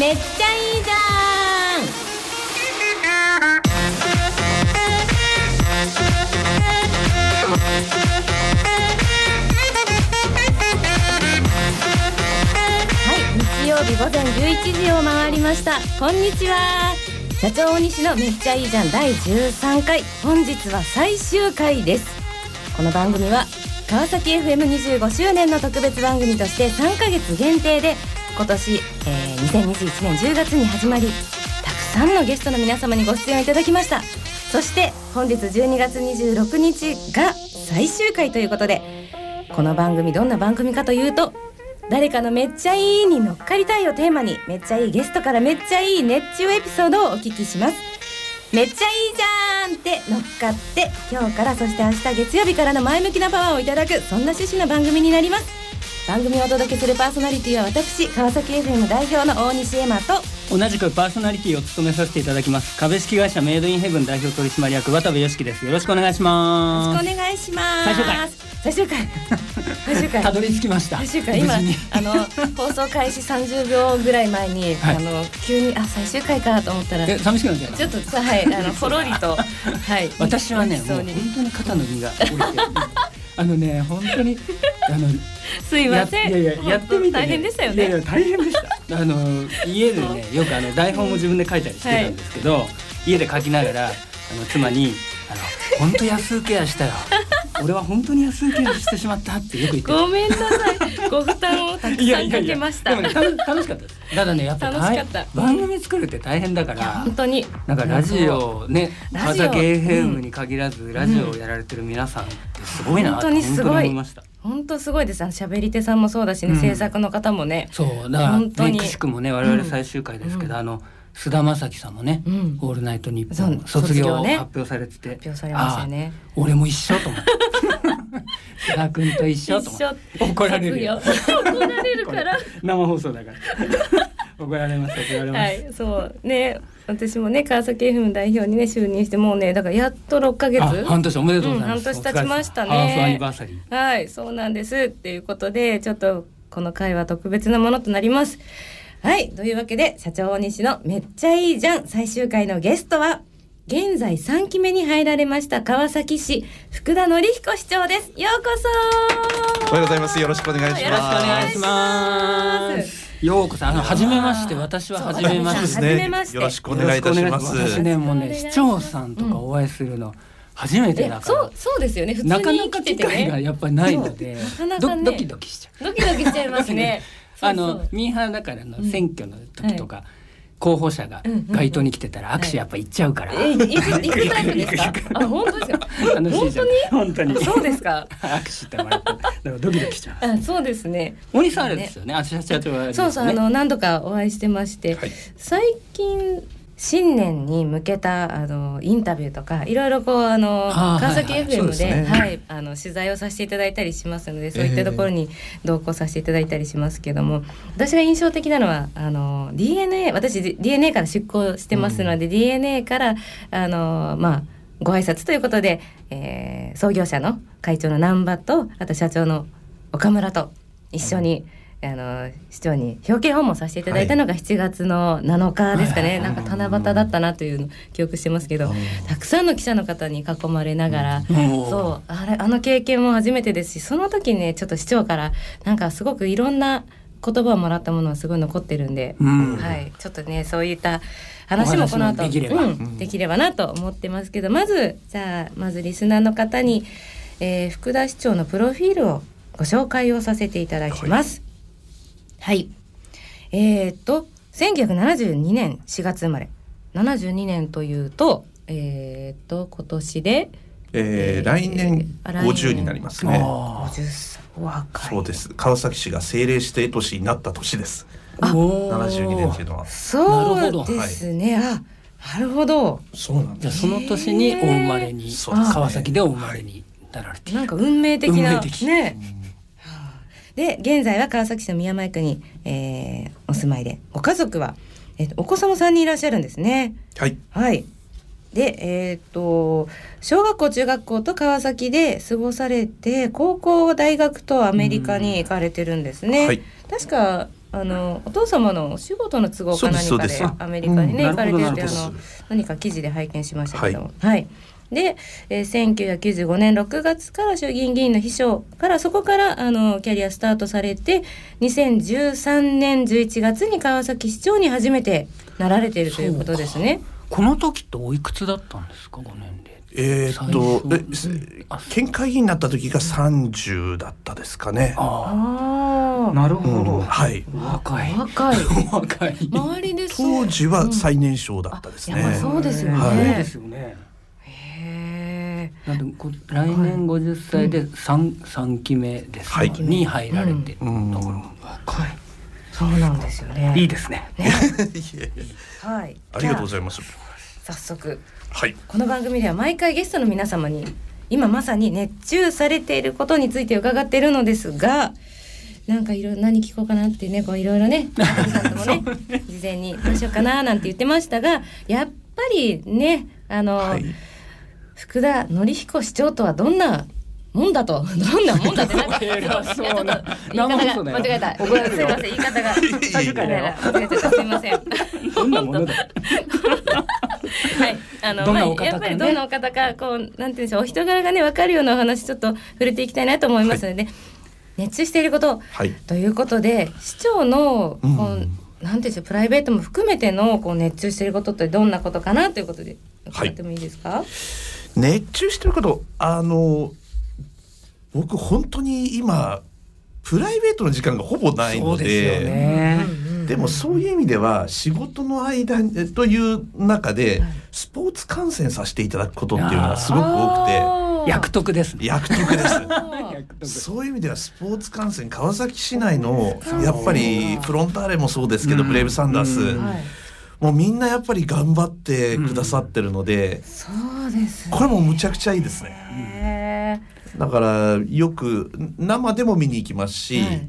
めっちゃいいじゃん。はい日曜日午前11時を回りました。こんにちは。社長大西のめっちゃいいじゃん第13回。本日は最終回です。この番組は川崎 FM25 周年の特別番組として3ヶ月限定で今年、えー、2021年10月に始まりたくさんのゲストの皆様にご出演いただきました。そして本日12月26日が最終回ということでこの番組どんな番組かというと誰かのめっちゃいいに乗っかりたいをテーマにめっちゃいいゲストからめっちゃいい熱中エピソードをお聞きします。めっちゃいいじゃんって乗っかって今日からそして明日月曜日からの前向きなパワーをいただくそんな趣旨の番組になります。番組をお届けするパーソナリティは私川崎 FM 代表の大西エマと同じくパーソナリティを務めさせていただきます株式会社メイドインヘブン代表取締役渡部良樹です。よろしくお願いしよます。ろしくお願いします。最終回。最終回。最終回。たどり着きました。最終回。今あの放送開始30秒ぐらい前に、はい。あの急にあ最終回かと思ったらえ寂しくなっちゃちょっとさはいあの ほろりとはい私はねもう本当に肩の荷が下りて あのね本当にあのすいません。やいやいややってみて、ね、大変でしたよいやいねや大変でした。あの家でねよくあの台本も自分で書いたりしてたんですけど、家で書きながらあの妻にあの本当安請け合いしたよ。俺は本当に安請け合いしてしまったってよく言ってごめんなさい。ご負担をたくさんかけました。でもね楽楽しかったです。ただねやっぱ楽しかった。大番組作るって大変だから本当に。なんかラジオねラジオ。川崎 FM に限らずラジオをやられてる皆さんってすごいな本当にすごい。本当思いました本当すごいです。あの喋り手さんもそうだしね、うん。制作の方もね。そうだから本当に。ねくしくもね我々最終回ですけど、あの菅田将暉さんもねうん「オールナイトニッポン」卒業を発表されてて発表されましたよね。俺も一緒と思って 菅田君と一緒と思って怒られるよ。怒られるから。生放送だから。怒られます怒られます、はいそうね私もね川崎 FM 代表にね就任してもうねだからやっと6ヶ月あ半年おめでとうございます、うん半年経ちましたねハーフアニバーサリーはい、そうなんです。っていうことで、ちょっとこの回は特別なものとなります。はい、というわけで、社長大西のめっちゃいいじゃん最終回のゲストは、現在3期目に入られました川崎市福田紀彦市長です。ようこそおはようございます。よろしくお願いします。よろしくお願いします。ようこそ、あの、初めまして、私は初めまして。初めまして。よろしくお願いいたします。私ね、もうね、市長さんとかお会いするの初めてえだから。そう。そうですよね。普通なかなにか機会がやっぱりないのでそうなかなかね。ドドキドキしちゃう。ドキドキしちゃいますね。あそうそう。のミーハーだからの選挙の時とか、候補者が街頭に来てたら握手やっぱ行っちゃうから、え行く行くタイプですか？あ本当ですか？楽しいじゃん。本当に？そうですか？握手してもらって。だからドキドキしちゃうあそうですね。大西さんあれですよね。あ社長はそうそうあの何度かお会いしてまして、はい。最近新年に向けたあのインタビューとかいろいろこうあの川崎はいはい。FM で,、はいあの取材をさせていただいたりしますのでそういったところに同行させていただいたりしますけども、私が印象的なのはあの DNA 私 DNA から出向してますので、DNA からあのまあご挨拶ということで、えー創業者の会長の難波とあと社長の岡村と一緒に、あの市長に表敬訪問させていただいたのが7月の7日ですかね、なんか七夕だったなというの記憶してますけど、たくさんの記者の方に囲まれながら、うん。そうあれあの経験も初めてですしその時ねちょっと市長からなんかすごくいろんな言葉をもらったものはすごい残ってるんで、うん。はい、ちょっとねそういった話もこの後できれば。うん、できればなと思ってますけどまずじゃあまずリスナーの方に、えー福田市長のプロフィールをご紹介をさせていただきます。はい、えーっと1972年4月生まれ。72年というとえーっと今年でえー、来年あ来年。50になりますね。あ50歳お若い。そうです。川崎市が政令指定都市になった年です。ーおー。72年っていうのは。そうですね。あなるほど。そうなんじゃあその年にお生まれに、川崎でお生まれになられている。なんか運命的な運命的。ね。はあで現在は川崎市の宮前区に、えーお住まいでご家族は、えーとお子様3人いらっしゃるんですね。はい。はい。でえっ、と小学校中学校と川崎で過ごされて高校大学とアメリカに行かれてるんですね、はい。確かあのお父様のお仕事の都合か何かでアメリカにね、うん。行かれてるってあの何か記事で拝見しましたけども。はい、で、えー、1995年6月から衆議院議員の秘書からそこからあのキャリアスタートされて2013年11月に川崎市長に初めてなられているということですね。この時っておいくつだったんですか？ご年齢えーっとえす県会議員になった時が30だったですかね。あああなるほど、うんはい。若い。若い。若い。周りです当時は最年少だったですね。あやっぱそうですよね。はい。そうですよねへなんでこ来年50歳で三三期目ですはいに入られて、うんだから若いそうなんですよね。いいですねいやいやはい。ありがとうごいざいます。早速はい。この番組では毎回ゲストの皆様に今まさに熱中されていることについて伺っているのですが。なんかいろいろ何聞こうかなってねこういろいろねさんともね 事前にどうしようかななんて言ってましたがやっぱりねあの、はい。福田紀彦市長とはどんなもんだと。どんなもんだってなんか。偉そういやちょっと言い生方が間違えた。すいません言い方が。すいません。どんなものだはい、あの、まあやっぱりどんなお方か、こう、なんていうんでしょう、お人柄がね、わかるようなお話、ちょっと触れていきたいなと思いますので。熱中していること、はい。ということで、市長の、こう、うんなんていうんでしょう、プライベートも含めての、こう、熱中していることって、どんなことかなということで。伺ってもいいですか？熱中してることあの僕本当に今プライベートの時間がほぼないのそうですよで。ね。でもそういう意味では仕事の間えという中でスポーツ観戦させていただくことっていうのがすごく多くあー。役得ですね。て役得です。そういう意味ではスポーツ観戦川崎市内のやっぱりフロンターレもそうですけど、うん。ブレイブサンダース、うん。ーはい。もうみんなやっぱり頑張ってくださってるので、そうですね。これもむちゃくちゃいいですね。へだからよく生でも見に行きますし、はい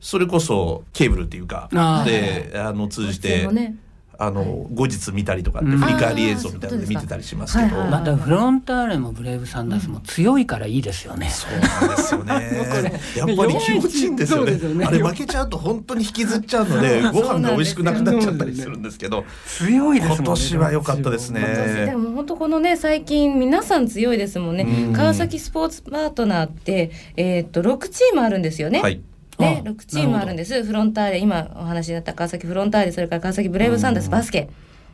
それこそケーブルっていうかであの通じーて、あの後日見たりとかってうん。振り返り映像みたいなので見てたりしますけど、はいはいまたフロンターレもブレイブサンダースも強いからいいですよね、そうなんですよね。やっぱり気持ちいいんですよね。ね。あれ負けちゃうと本当に引きずっちゃうので、ご飯が美味しくなくなっちゃったりするんですけど、強いですね。今年は良かったですね。でも本当このね最近皆さん強いですもんね。うん。川崎スポーツパートナーってえーっと6チームあるんですよね。はい。ね、あ6チームあるんです。フロンターレ今お話になった川崎フロンターレそれから川崎ブレイブサンダースバスケ。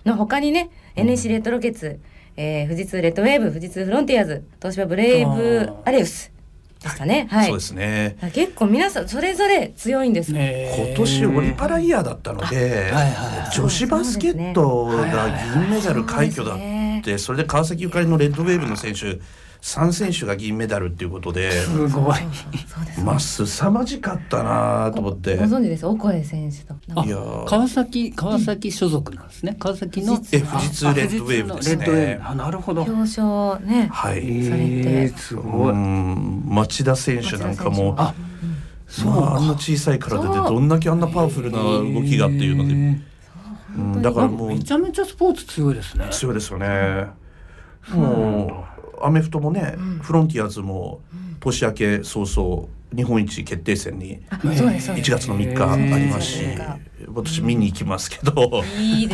の他にね NEC レッドロケッツ、えー富士通レッドウェーブ富士通フロンティアーズ東芝ブレイブアレウスですかね。はい。そうですね。結構皆さんそれぞれ強いんです、ね今年オリパライヤーだったので、はいはい女子バスケットが銀メダル快挙だって、それで川崎ゆかりのレッドウェーブの選手3選手が銀メダルっていうことで、すごい。まあ凄まじかったなと思って。ご。存知ですオコエ選手と。あいやー。川崎川崎所属なんですね。川崎の富士通え富士通レッドウェーブですね。あなるほど。表彰ねはい。されて。えーすうごい。ん。町田選手なんかもあまあ、あんな小さい体でどんだけあんなパワフルな動きがっていうので、うん、だからもうめちゃめちゃスポーツ強いですね。強いですよね。もうアメフトもね、フロンティアーズも年明け早々日本一決定戦にあそうですそう1です。月の3日ありますし私見に行きますけど、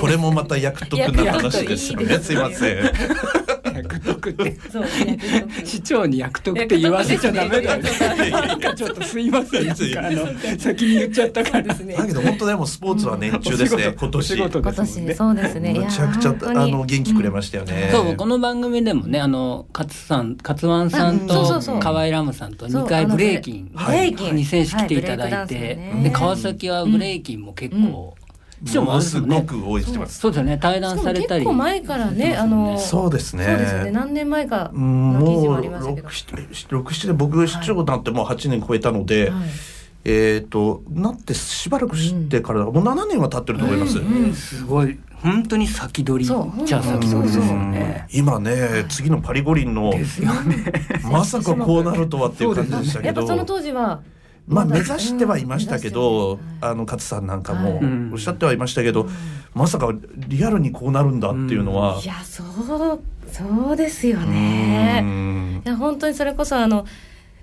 これもまた役得な話ですよね。すいません。役得ってそう 市長に役得って言わせちゃダメだよ。ね。ちょっとすいません。あの先に言っちゃったから。ですねだけど本当でもスポーツは熱中ですね。今年。今年そうですね。いやむちゃくちゃあの元気くれましたよね。そうこの番組でもねあの勝さん勝ワさんと河合ラムさんとそう2回ブレイキンブレイキン。に選手来ていただいて。で川崎はブレイキンも結構市長もあもすごく応援してます。そうですよね。対談されたり。結構前からねあのそうですね。そうですよね。何年前かうんの記事もありましたけど。六七六七年僕市長になってもう8年超えたので、はい。えっ、となってしばらくしてから、もう7年は経ってると思います。うんすごい。本当に先取りじゃあ先取りですようんね。今ね、次のパリ五輪のですよね。まさかこうなるとはっていう感じでしたけど。やっぱその当時はまあだ目指してはいましたけど、あの勝さんなんかもおっしゃってはいましたけど、まさかリアルにこうなるんだっていうのは、いやそうそうですよね。うん。いや本当にそれこそあの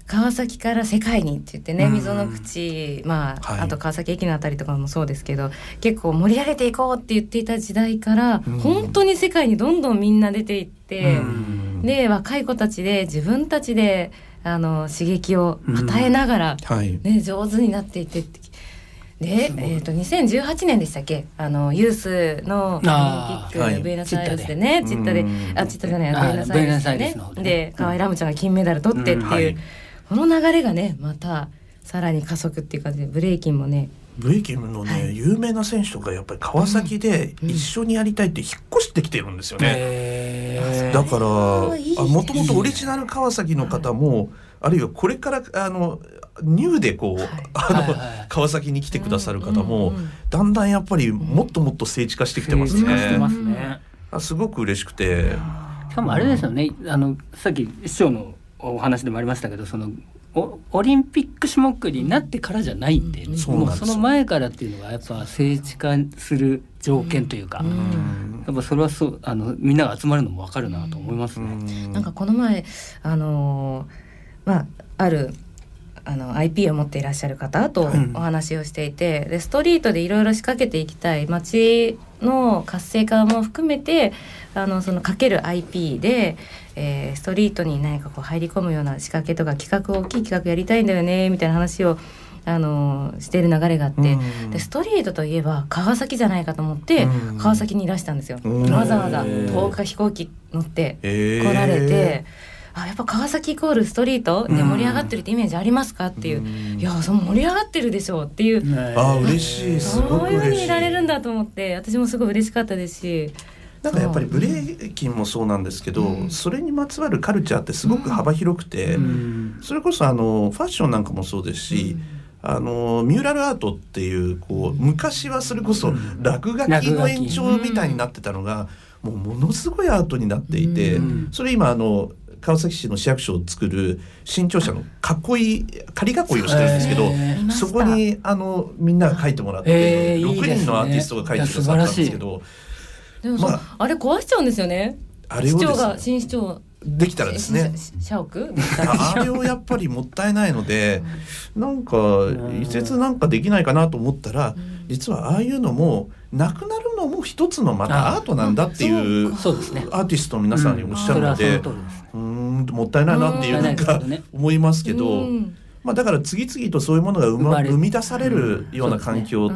川崎から世界にって言ってねうん。溝の口まあ、はい。あと川崎駅のあたりとかもそうですけど結構盛り上げていこうって言っていた時代から、うん。本当に世界にどんどんみんな出ていって、うん。で若い子たちで自分たちであの刺激を与えながら、はい。ね、上手になっていってって。で、えー、と2018年でしたっけ？あのユースのオリンピあック、ーはい。ブエナスアイレスでねチッタで。うんあチッタじゃないあブエナスアイレスでね。で。ねで河合ラムちゃんが金メダル取ってっていう、うんはい。この流れがねまたさらに加速っていう感じでブレイキンもね。ブレイキンのね、はい。有名な選手とかやっぱり川崎でうん。一緒にやりたいって引っ越してきてるんですよね。へーだからもともとオリジナル川崎の方も、あるいはこれからあのニューでこう、はい。あの、はいはい。川崎に来てくださる方も、うんうんうん。だんだんやっぱりもっともっと聖地化してきてますね。すね。あすごく嬉しくて。しかもあれですよね、あのさっき市長のお話でもありましたけどそのおオリンピック種目になってからじゃないんで、うんそうなんですよ。もうその前からっていうのがやっぱ聖地化する条件というか、やっぱそれはそうあのみんなが集まるのも分かるなと思いますね。うん。なんかこの前あのーまああるあの IP を持っていらっしゃる方とはい。お話をしていて、でストリートでいろいろ仕掛けていきたい。街の活性化も含めてあのそのかける IP で、えーストリートに何かこう入り込むような仕掛けとか企画大きい企画やりたいんだよねみたいな話をあのーしている流れがあって、うん。でストリートといえば川崎じゃないかと思って、うん。川崎にいらしたんですよ。うん。わざわざへー。10日飛行機乗ってえ来られて、あやっぱ川崎イコールストリートで盛り上がってるってイメージありますかっていう、うん。いやその盛り上がってるでしょうっていう、あ嬉しい。すごそうい。うふうにいられるんだと思って私もすごい嬉しかったですしなんかやっぱりブレイキンもそうなんですけど、うん。それにまつわるカルチャーってすごく幅広くて、うん。それこそあのファッションなんかもそうですし、あのミューラルアートっていうこう昔はそれこそ落書きの延長みたいになってたのが、もうものすごいアートになっていて、うん。それ今あの川崎市の市役所を作る新庁舎の囲い仮囲いをしてるんですけど、そこにあのみんなが書いてもらって、へーいい6ですね。人のアーティストが書いてくださったんですけどでもまあれ壊しちゃうんですよね。あれを市長がね新市長。できたらですね。し社屋？あれをやっぱりもったいないのでなんか移設なんかできないかなと思ったら実はああいうのもなくなるのも一つのまたアートなんだっていうそうですね。アーティストの皆さんにおっしゃるので。うーんもったいないなっていううん。なんかね。思いますけどうん。まあだから次々とそういうものが生生ま生み出されるような環境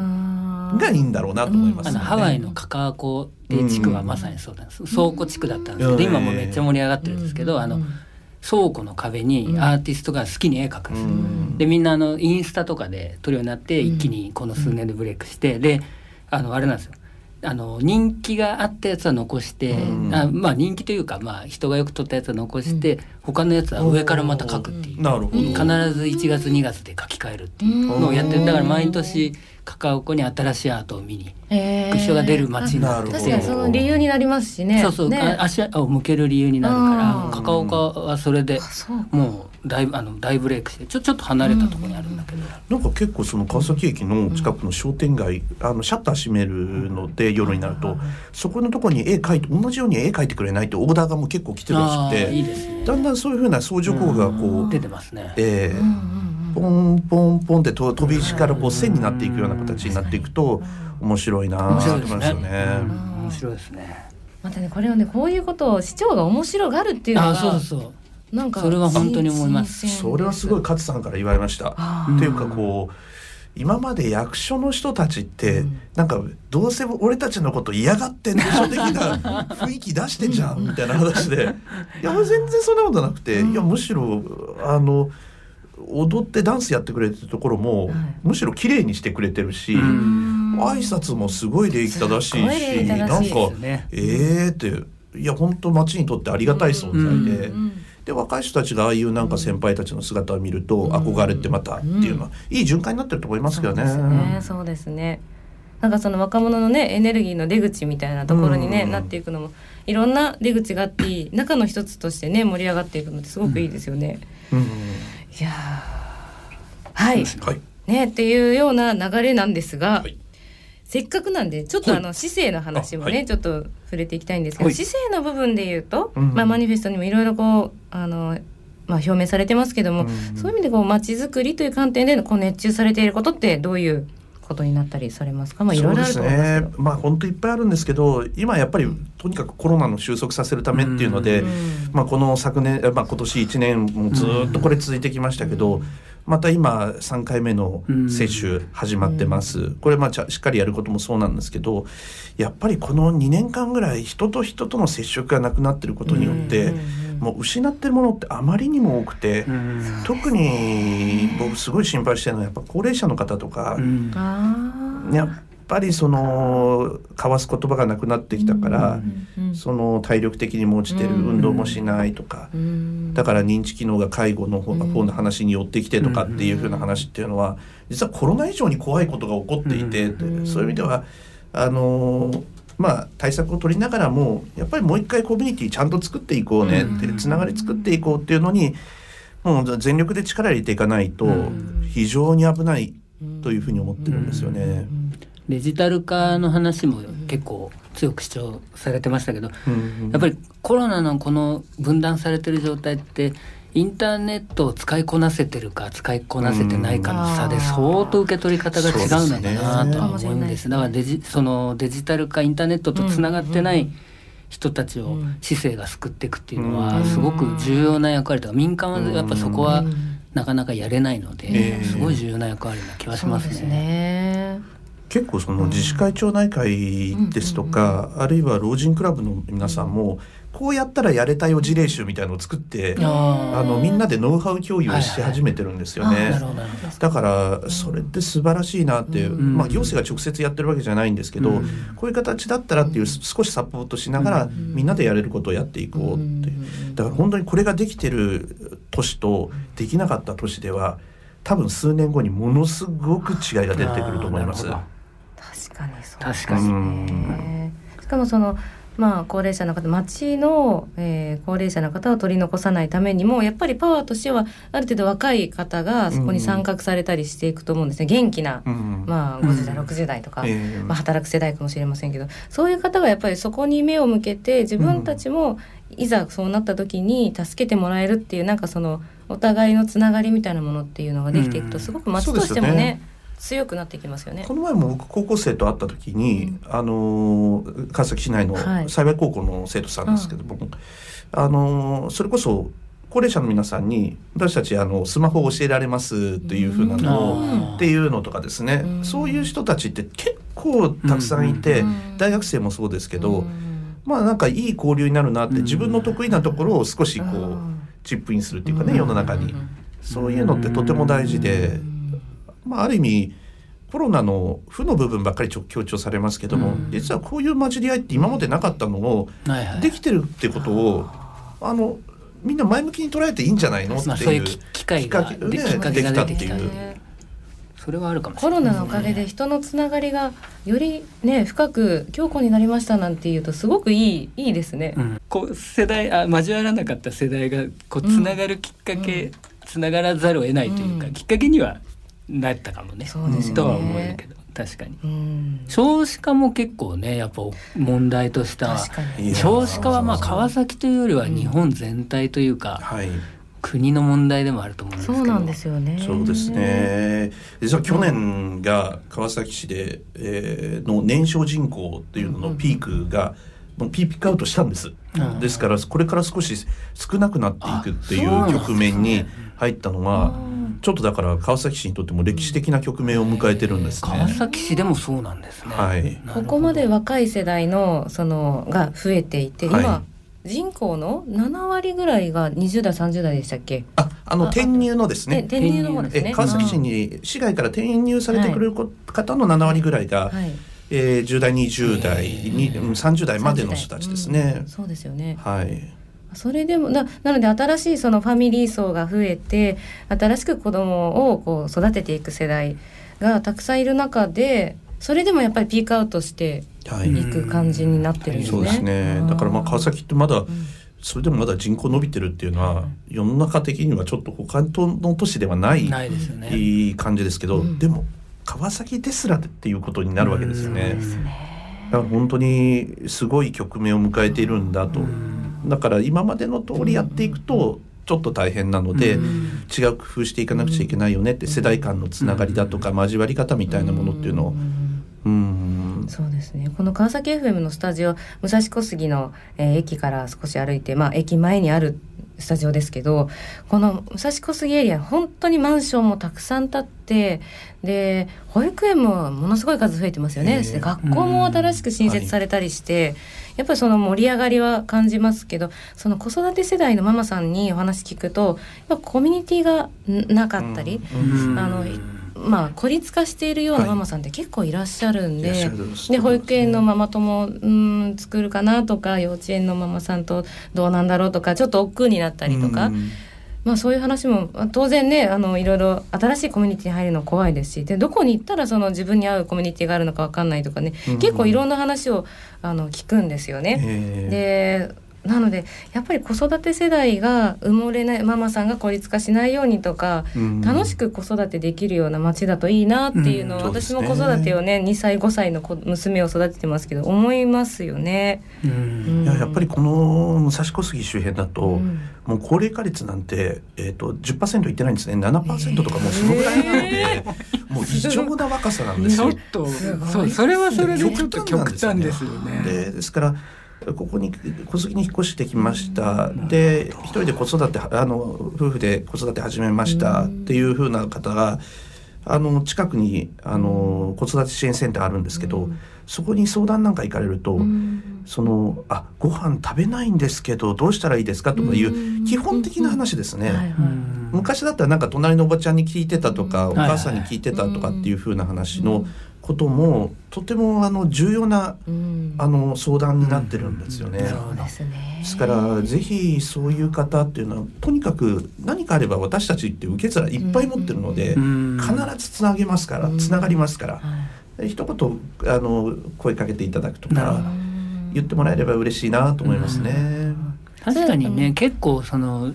がいいんだろうなと思いますよねあのハワイのカカアコで地区はまさにそうなんです。倉庫地区だったんですけど、うん。今もうめっちゃ盛り上がってるんですけど、あの倉庫の壁にアーティストが好きに絵描くんですよ。うん。でみんなあのインスタとかで撮るようになって一気にこの数年でブレイクして、であのあれなんですよ。あの人気があったやつは残して、うん。あまあ人気というか、まあ、人がよく撮ったやつは残して、他のやつは上からまた描くっていう、なるほど。必ず1月2月で書き換えるっていうのをやってる。だから毎年カカオ湖に新しいアートを見にえ行く人が出る街になって。なるほど。確かにその理由になりますしね。そうそう、ね。あ足を向ける理由になるからうん。カカオ湖はそれであそうもう大あの大ブレイクしてちょちょっと離れたところにあるんだけど、なんか結構その川崎駅の近くの商店街、あのシャッター閉めるので夜になると、そこのところに絵描いて同じように絵描いてくれないってオーダーがもう結構来てるらしくあーいいてですね。だんだんそういうふうな相乗効果がこう、出てますね。えうんうんー、ポンポンポンってと飛び石からこう線になっていくような形になっていくと面白いな面と。思いますよね。うん面白いですね。またねこれをねこういうことを市長が面白がるっていうのがあ、そうそう。なんかそれは本当に思いますそれはすごい勝さんから言われました。あっていうかこう今まで役所の人たちって、うんなんかどうせ俺たちのこと嫌がってんでしょ的な 雰囲気出してんじゃんみたいな話でいや全然そんなことなくて、うんいやむしろあの踊ってダンスやってくれてるところも、はい。むしろ綺麗にしてくれてるし、うん。挨拶もすごい礼儀正しい礼儀いしなんかええっていや本当町にとってありがたい存在で。うんうんで若い人たちがああいうなんか先輩たちの姿を見ると憧れてまたっていうのは、いい循環になってると思いますけどね。そうですね。なんかその若者のねエネルギーの出口みたいなところにね、うん。なっていくのもいろんな出口があっていい中の一つとしてね盛り上がっていくのってすごくいいですよね、うんいやー。はい。はい。ねっていうような流れなんですが、はい。せっかくなんでちょっとあの市政の話もね、あはい。ちょっと触れていきたいんですけど、はい。市政の部分で言うと、うんまあ、マニフェストにもいろいろこうあの、まあ、表明されてますけども、うんそういう意味でこう街づくりという観点でこう熱中されていることってどういうことになったりされますか、まあ、いろいろあると思いますね。まあ本当いっぱいあるんですけど、今やっぱりとにかくコロナの収束させるためっていうので、うん。まあこの昨年、まあ今年1年もずっとこれ続いてきましたけど、また今3回目の接種始まってます。これまあしっかりやることもそうなんですけど、やっぱりこの2年間ぐらい人と人との接触がなくなってることによって、うんうんうん。もう失ってるものってあまりにも多くて、うん。特に僕すごい心配してるのはやっぱ高齢者の方とか、やっぱりその交わす言葉がなくなってきたから、その体力的にも落ちてる、うん。運動もしないとか、うん。だから認知機能が介護の方うん。方の話に寄ってきてとかっていうふうな話っていうのは実はコロナ以上に怖いことが起こっていて、うんそういう意味ではあのーまあ対策を取りながらもやっぱりもう一回コミュニティちゃんと作っていこうねって、うんつながり作っていこうっていうのにもう全力で力入れていかないとうん。非常に危ないというふうに思ってるんですよね。デジタル化の話も結構強く主張されてましたけど、うんやっぱりコロナのこの分断されてる状態ってインターネットを使いこなせてるか使いこなせてないかの差でうん。相当受け取り方が違うのかなとは思うんです。だからデジそのデジタル化インターネットとつながってない人たちをうん市政が救っていくっていうのうん。はすごく重要な役割。とか民間はやっぱそこはうん。なかなかやれないのえでえすごい重要な役割な気はします。ね。結構その自治会町内会ですとか、あるいは老人クラブの皆さんもこうやったらやれたよ事例集みたいのを作って、ああのみんなでノウハウ共有をし始めてるんですよね。ーなるほどなるほど。だからそれって素晴らしいなって、うん。まあ行政が直接やってるわけじゃないんですけど、うん。こういう形だったらっていう少しサポートしながら、うんみんなでやれることをやっていこうって、だから本当にこれができてる年とできなかった年では多分数年後にものすごく違いが出てくると思います。かにそう確かに。ねしかもそのまあ高齢者の方町の、えー高齢者の方を取り残さないためにもやっぱりパワーとしてはある程度若い方がそこに参画されたりしていくと思うんですね。元気な、うんまあ50代60代とか、ええ。まあ、働く世代かもしれませんけどそういう方がやっぱりそこに目を向けて自分たちもいざそうなった時に助けてもらえるっていうなんかそのお互いのつながりみたいなものっていうのができていくとうん。すごく町としてもね強くなっていきますよね。こ。の前も僕高校生と会った時に、あのー川崎市内のはい。幸高校の生徒さんですけども、あのーそれこそ高齢者の皆さんに私たちあのスマホを教えられますっていうふうなのを、うん。っていうのとかですね、うん。そういう人たちって結構たくさんいて、うん。大学生もそうですけど、うん。まあなんかいい交流になるなって、うん。自分の得意なところを少しこう、うん。チップインするっていうかね、うん。世の中に、そういうのってとても大事で、まあ、ある意味コロナの負の部分ばっかりちょ強調されますけども、うん。実はこういう混じり合いって今までなかったのをはいはい。できてるってことをあのみんな前向きに捉えていいんじゃないのってまあ、そういいう機会がきっかけねできできたってねそれはあるかもしれないコロナのおかげで人のつながりがよりね深く強固になりましたなんていうとすごくいいいいですね。うん、こう世代あ交わらなかった世代がこうつながるきっかけ、うんつながらざるを得ないというか、うん。きっかけにはなったかもね。そうですよね。とは思えるけど。確かに。うん。少子化も結構ねやっぱ問題としては確かに。いや少子化はまあ川崎というよりは日本全体というか、はい。国の問題でもあると思うんですけど。そうなんですよね。そうです。ね。実は去年が川崎市で、えーの年少人口っていうののピークが、もうピークアウトしたんです、うんですからこれから少し少なくなっていくっていう局面に入ったのはちょっとだから川崎市にとっても歴史的な局面を迎えてるんです川ね。崎市でもそうなんですね。はいここまで若い世代のそのが増えていて、はい今人口の7割ぐらいが20代30代でしたっけ？ああのあ転入のですねで転入の方ですね。え川崎市に市外から転入されてくるこ方の7割ぐらいが、はい。えー、10代20代にうん30代までの人たちですねうん。そうですよね。はいそれでもななので新しいそのファミリー層が増えて新しく子供をこう育てていく世代がたくさんいる中でそれでもやっぱりピークアウトしてはい、いく感じになってるんですね。そうですね。だからまあ川崎ってまだんそれでもまだ人口伸びてるっていうのは世の中的にはちょっと他の都市ではないないですよね。いい感じですけど、うんでも川崎ですらっていうことになるわけですよね。ね。だから本当にすごい局面を迎えているんだと。うんだから今までの通りやっていくとちょっと大変なので、うん違う工夫していかなくちゃいけないよねって世代間のつながりだとか交わり方みたいなものっていうのを。うんそうですね。この川崎 FM のスタジオ武蔵小杉の、えー駅から少し歩いて、まあ、駅前にあるスタジオですけどこの武蔵小杉エリア本当にマンションもたくさん建ってで保育園もものすごい数増えてますよね、ええで学校も新しく新設されたりして、やっぱりその盛り上がりは感じますけどその子育て世代のママさんにお話聞くとやっぱコミュニティがんなかったり、うんあのまあ孤立化しているようなママさんって結構いらっしゃるんで、いらっしゃるで保育園のママ友うん作るかなとか幼稚園のママさんとどうなんだろうとかちょっと億劫になったりとか、うんまあそういう話もまあ当然ねあのいろいろ新しいコミュニティに入るの怖いですしでどこに行ったらその自分に合うコミュニティがあるのかわかんないとかね、うん結構いろんな話をあの聞くんですよね。えでなのでやっぱり子育て世代が埋もれないママさんが孤立化しないようにとか、えうん。楽しく子育てできるような街だといいなっていうのを、うん。私も子育てをね2歳5歳の子娘を育ててますけど思いますよね。ううん。んいややっぱりこの武蔵小杉周辺だと、うん。もう高齢化率なんて、えー、と10%いってないんですね。7%とかもうそのぐらいなので、もう異常な若さなんですよ。ちょっ。とそうそれはそれでちょっと極極端でよ端ですすよね。でですからここに小杉に引っ越してきました。で一人で子育てあの夫婦で子育て始めました。っていう風な方があの近くにあの子育て支援センターあるんですけど、そこに相談なんか行かれると、うん。そのあご飯食べないんですけどどうしたらいいですかとかいう基本的な話ですね。昔だったらなんか隣のおばちゃんに聞いてたとか、うん。お母さんに聞いてたとかっていう風な話のこともとてもあの重要なうん。あの相談になってるんですよね。うん。そうですね。ですからぜひそういう方っていうのはとにかく何かあれば私たちって受け皿いっぱい持ってるのでうん。必ずつなげますからうん。つながりますから。はい。で一言あの声かけていただくとか言ってもらえれば嬉しいなと思いますね。確かにね、うん。結構その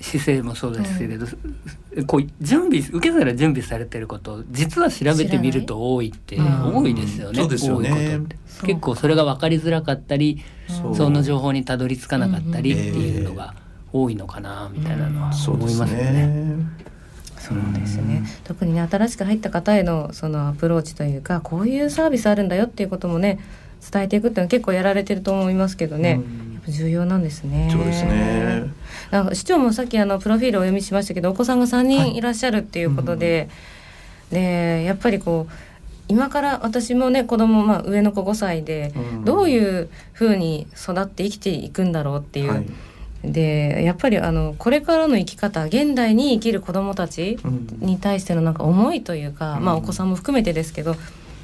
姿勢もそうですけれど、こう準備受け皿準備されてること実は調べてみると多いって多いですよね。そうですよね多いことって結構それが分かりづらかったりその情報にたどり着かなかったりってうんいうのが多いのかなみたいなのは思いますよね。ね。そうですね。特にね新しく入った方へのそのアプローチというかこういうサービスあるんだよっていうこともね伝えていくっていうのは結構やられてると思いますけどね。うん重要なんですね。そうですね。あの市長もさっきあのプロフィールをお読みしましたけどお子さんが3はい。人いらっしゃるっていうことで、でやっぱりこう今から私もね子供まあ上の子5歳で、うん。どういうふうに育って生きていくんだろうっていう、はい。でやっぱりあのこれからの生き方現代に生きる子供たちうん。に対してのなんか思いというか、うん。まあお子さんも含めてですけど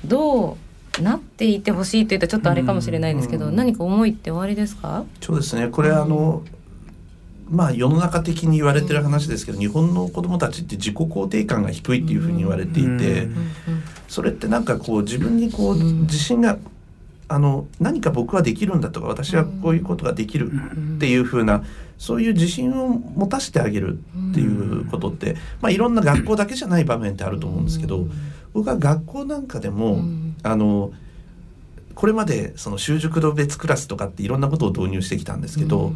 どうなっていてほしいというとちょっとあれかもしれないんですけど、うん。何か思いっておありですか？そうですね。これあの、まあ世の中的に言われてる話ですけど、日本の子どもたちって自己肯定感が低いっていうふうに言われていて、うんうんそれってなんかこう自分にこううん自信があの何か僕はできるんだとか私はこういうことができるっていうふうなそういう自信を持たせてあげるっていうことって、まあ、いろんな学校だけじゃない場面ってあると思うんですけど、僕は学校なんかでも、うんあのこれまでその習熟度別クラスとかっていろんなことを導入してきたんですけど、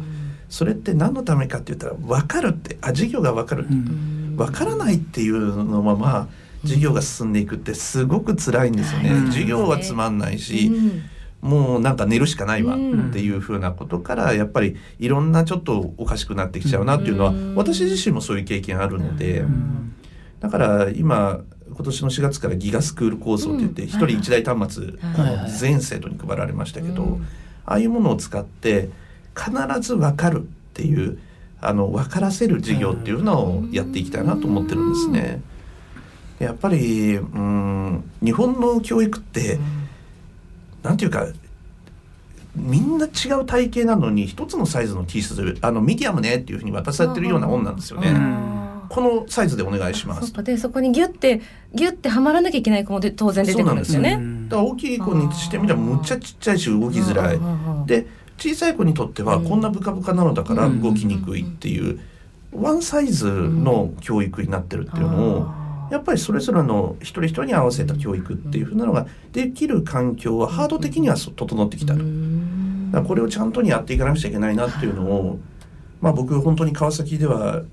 それって何のためかって言ったら分かるってあ授業が分かる、うん。分からないっていうのまま授業が進んでいくってすごく辛いんですよね。うん。授業はつまんないし、うん。もうなんか寝るしかないわうんっていうふうなことからやっぱりいろんなちょっとおかしくなってきちゃうなっていうのはうん。私自身もそういう経験あるのでうん。だから今今年の4月からギガスクール構想って言ってうん。一人一台端末全生徒に配られましたけどうん。ああいうものを使って必ず分かるっていうあの分からせる授業っていうのをやっていきたいなと思ってるんですね。やっぱりうん日本の教育ってなんていうかみんな違う体型なのに一つのサイズの T シャツあのミディアムねっていうふうに渡されてるようなもんなんですよね。うんこのサイズでお願いします。そでそこにギュッてギュッてはまらなきゃいけない子もで当然出てくるんですよね。うんだから大きい子にしてみればむっちゃちっちゃいし動きづらい。で小さい子にとってはうん。こんなブカブカなのだからうん動きにくいっていうワンサイズの教育になってるっていうのをやっぱりそれぞれの一人一人に合わせた教育っていうふうなのができる環境はハード的には整ってきたこれをちゃんとにやっていかなくちゃいけないなっていうのをまあ僕本当に川崎では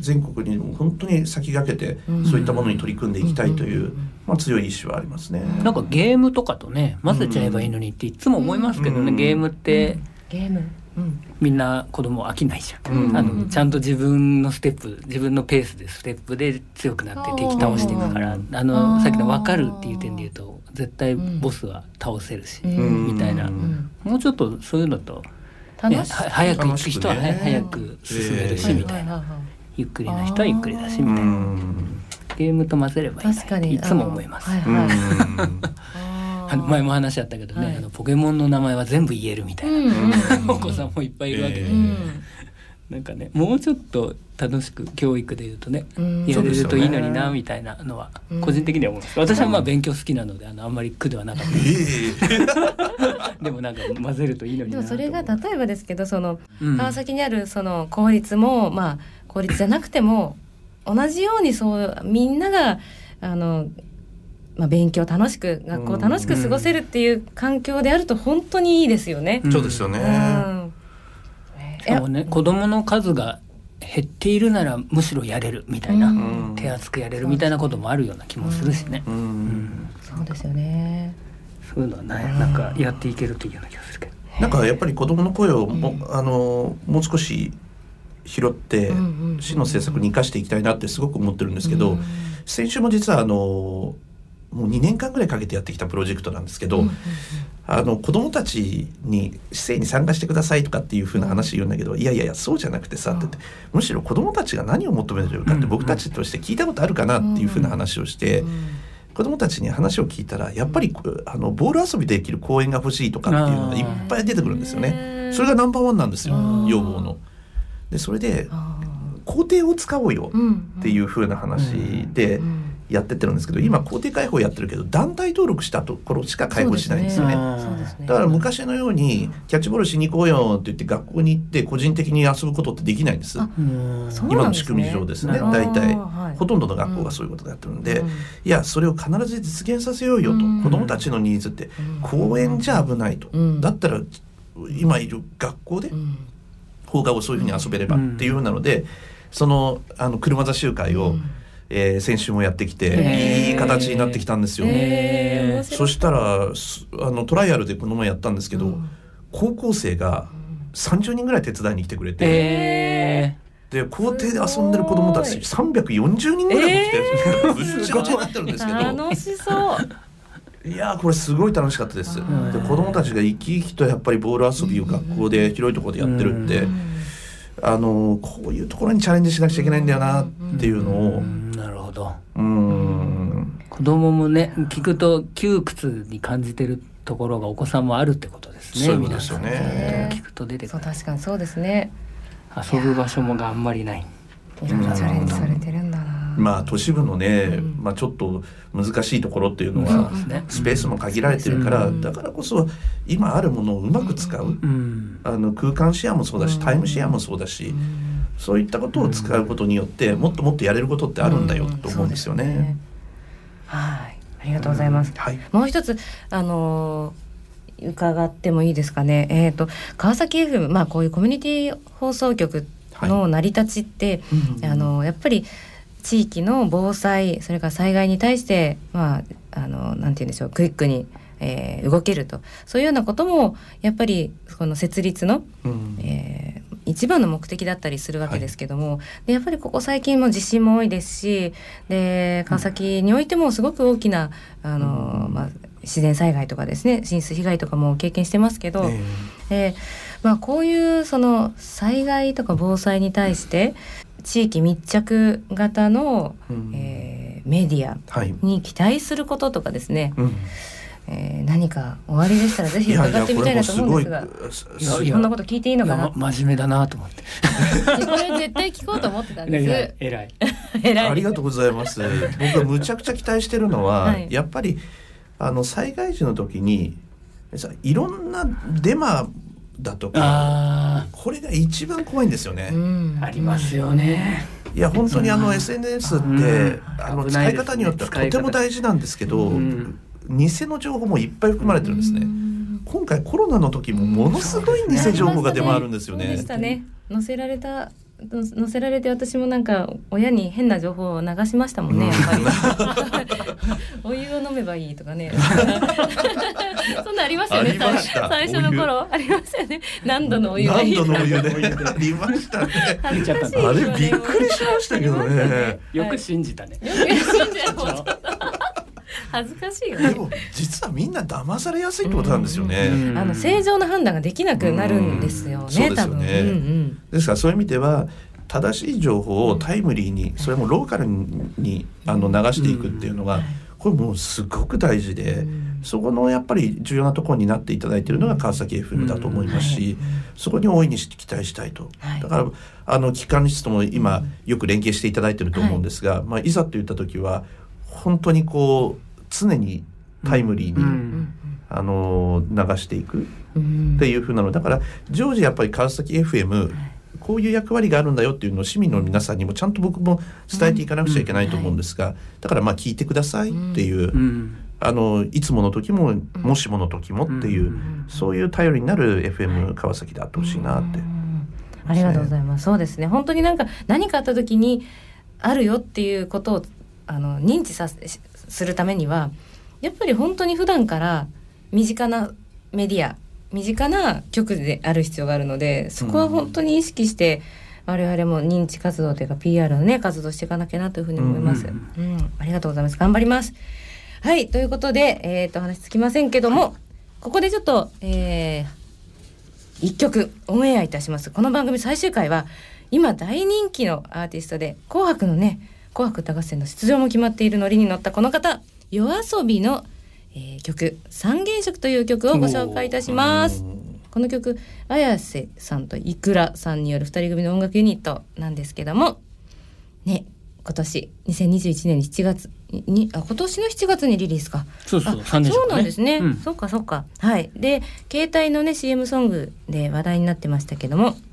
全国にも本当に先駆けてうん。そういったものに取り組んでいきたいという、まあ、強い意志はありますね。なんかゲームとかとね混ぜちゃえばいいのにっていつも思いますけどね、うん。ゲームって。ゲーム、うん、みんな子供飽きないじゃん、うん。あのちゃんと自分のステップ自分のペースでステップで強くなって敵倒していくからうん。あのさっきの分かるっていう点で言うと絶対ボスは倒せるし、うん。みたいな、うん。もうちょっとそういうのと、ね、早く行く人は、ね。早く進めるし、ええみたいな、はははゆっくりな人はゆっくりだしうみたいな、んゲームと混ぜればいいな。確かに。いつも思います。前も話あったけどね、はい。あのポケモンの名前は全部言えるみたいな、うんうん お子さんもいっぱいいるわけで、ええうんなんかねもうちょっと楽しく教育で言うとね、うん。やれるといいのになみたいなのはうん。個人的には思います、私はまあ勉強好きなのであのあんまり苦ではなかった。ええ でもなんか混ぜるといいのになでもそれが例えばですけどそのうん。川崎にあるその公立もまあ公立じゃなくても同じようにそうみんながあの、まあ、勉強楽しく学校楽しく過ごせるっていう環境であると本当にいいですよね。そうですよね。うん。しかもね子供の数が減っているならむしろやれるみたいな、うん。手厚くやれるみたいなこともあるような気もするしね、ううん。ん。そうですよね。そういうのはねなんかやっていけるといいような気がするけど。なんかやっぱり子供の声をも、うん。あのもう少し拾って市の政策に生かしていきたいなってすごく思ってるんですけど、うん先週も実はあのもう2年間ぐらいかけてやってきたプロジェクトなんですけど、あの子供たちに市政に参加してくださいとかっていう風な話言うんだけど、いやいやいやそうじゃなくてさっててむしろ子供たちが何を求めてるかってうん僕たちとして聞いたことあるかなっていう風な話をして、うん子供たちに話を聞いたらやっぱりあのボール遊びできる公園が欲しいとかっていうのがいっぱい出てくるんですよね。それがナンバーワンなんですようん。要望の。でそれであ校庭を使おうよっていう風な話でうんやってってるんですけど今校庭開放やってるけど団体登録したところしか開放しないんですよね。ね。だから昔のようにキャッチボールしに行こうよって言って学校に行って個人的に遊ぶことってできないんです。あうん。そう今の仕組み上ですね大体。はい。ほとんどの学校がそういうことをやってるんで、うん。いやそれを必ず実現させようよと、うん。子どもたちのニーズってうん。公園じゃ危ないと、うん。だったら今いる学校でうん放課後そういうふうに遊べればっていうふうなので、そのあの車座集会を、うん。えー先週もやってきて、いい形になってきたんですよ。そしたらすあのトライアルでこの前やったんですけど、うん。高校生が30人ぐらい手伝いに来てくれて、えで校庭で遊んでる子供たち340人ぐらいも来て、ぶっ ちゃぶちゃになってるんですけど、楽しそう。いやーこれすごい楽しかったです。でうん。子供たちが生き生きとやっぱりボール遊びを学校で広いところでやってるって、うん。あのこういうところにチャレンジしなくちゃいけないんだよなっていうのーを。う、ん。なるほど。うん、子供もね聞くと窮屈に感じてるところがお子さんもあるってことですねそういうことですよね。皆さん聞くと出てそうくる確かにそうですね。遊ぶ場所もがあんまりない。いろいろチャレンジされてるん。まあ都市部のね、うん。まあちょっと難しいところっていうのはスペースも限られてるから、うん。だからこそ今あるものをうまく使う、うん。あの空間シェアもそうだしうん。タイムシェアもそうだし、うん。そういったことを使うことによってもっともっとやれることってあるんだよと思うんですよね。そうですはい、ありがとうございます。はい。もう一つあのー伺ってもいいですかね。えっ、と川崎 FM まあこういうコミュニティ放送局の成り立ちって、うん。あのやっぱり地域の防災それから災害に対してまああのなんて言うんでしょうクイックに、えー動けると。そういうようなこともやっぱりこの設立の、うん。えー一番の目的だったりするわけですけども、でやっぱりここ最近も地震も多いですしで川崎においてもすごく大きなあの、まあ、自然災害とかですね浸水被害とかも経験してますけど、え。でまあ、こういうその災害とか防災に対して地域密着型の、えうんえーメディアはい。に期待することとかですね、うんえー何かおありでしたらぜひ伺ってみたいなと思うんですが。いやいやそんなこと聞いていいのかな？ま真面目だなと思って これ絶対聞こうと思ってたんです。偉い 偉い。ありがとうございます。僕はむちゃくちゃ期待してるのは、はいやっぱりあの災害時の時にさいろんなデマだとかあこれが一番怖いんですよね。うん。ーありますよね。いや本当にあのうん。SNS って、うんあの使い方によってはとても大事なんですけど、うん。偽の情報もいっぱい含まれてるんですね。今回コロナの時もものすごい偽情報が出回るんですよね。載せられたの載せられて私もなんか親に変な情報を流しましたもんねやっぱり。お湯を飲めばいいとかね。そんなありましたよね最初の頃。ありましたよね。何度のお湯がいい何度のお湯で。ありましたね。あれびっくりしましたけどね。よく信じたね。よく信じてもちょっと恥ずかしいよね。でも実はみんな騙されやすいってことなんですよね、うんあの正常な判断ができなくなるんですようんそうね多分ですよね。うんうん。ですからそういう意味では正しい情報をタイムリーにそれもローカルにあの流していくっていうのがこれもうすごく大事でそこのやっぱり重要なところになっていただいているのが川崎 FM だと思いますしそこに大いに期待したいと。はい。だからあの機関室とも今よく連携していただいていると思うんですがまあいざといった時は本当にこう常にタイムリーにうん。あの流していくうん。っていうふうなの。だから常時やっぱり川崎 FM こういう役割があるんだよっていうのを市民の皆さんにもちゃんと僕も伝えていかなくちゃいけないと思うんですがだからまあ聞いてくださいっていううん。あのいつもの時ももしもの時もっていううん。そういう頼りになる FM 川崎であってほしいなって。うん。ありがとうございます。そうですね。本当になんか何かあった時にあるよっていうことをあの認知させしするためにはやっぱり本当に普段から身近なメディア身近な局である必要があるのでそこは本当に意識して、我々も認知活動というか PR のね活動していかなきゃなというふうに思います。ううんん、ありがとうございます。頑張ります。はい、ということで、えっ、と話つきませんけども、ここでちょっと、えー一曲オンエアいたしますこの番組最終回は今大人気のアーティストで「紅白」のね「紅白歌合戦」の出場も決まっているノリに乗ったこの方夜遊びの、えー曲「三原色」という曲をご紹介いたします。この曲綾瀬さんといくらさんによる二人組の音楽ユニットなんですけどもね今年2021年7月にあ今年の7月にリリースか。そうそうあ三年そうなんですね、うん。そっかそっか。はい。で携帯のね CM ソングで話題になってましたけどもうん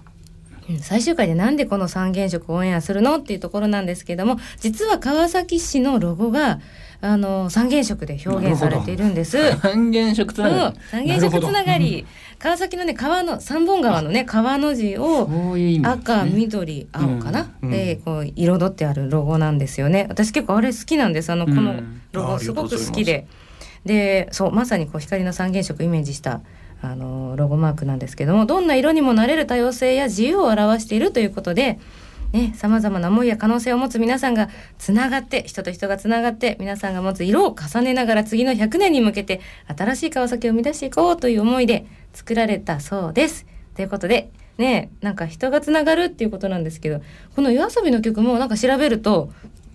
最終回でなんでこの三原色をオンエアするのっていうところなんですけども実は川崎市のロゴがあの三原色で表現されているんです。三原色つながうんり。三原色つながり。川崎のね川の三本川のね川の字をそういう意味ですね。赤緑青かな、うんでこう彩ってあるロゴなんですよね。私結構あれ好きなんです。あのこのうん。ロゴすごく好きで。でそうまさにこう光の三原色をイメージしたあのロゴマークなんですけどもどんな色にもなれる多様性や自由を表しているということでね、さまざまな思いや可能性を持つ皆さんがつながって人と人がつながって皆さんが持つ色を重ねながら次の100年に向けて新しい川崎を生み出していこうという思いで作られたそうです。ということでねなんか人がつながるっていうことなんですけどこの夜遊びの曲もなんか調べると、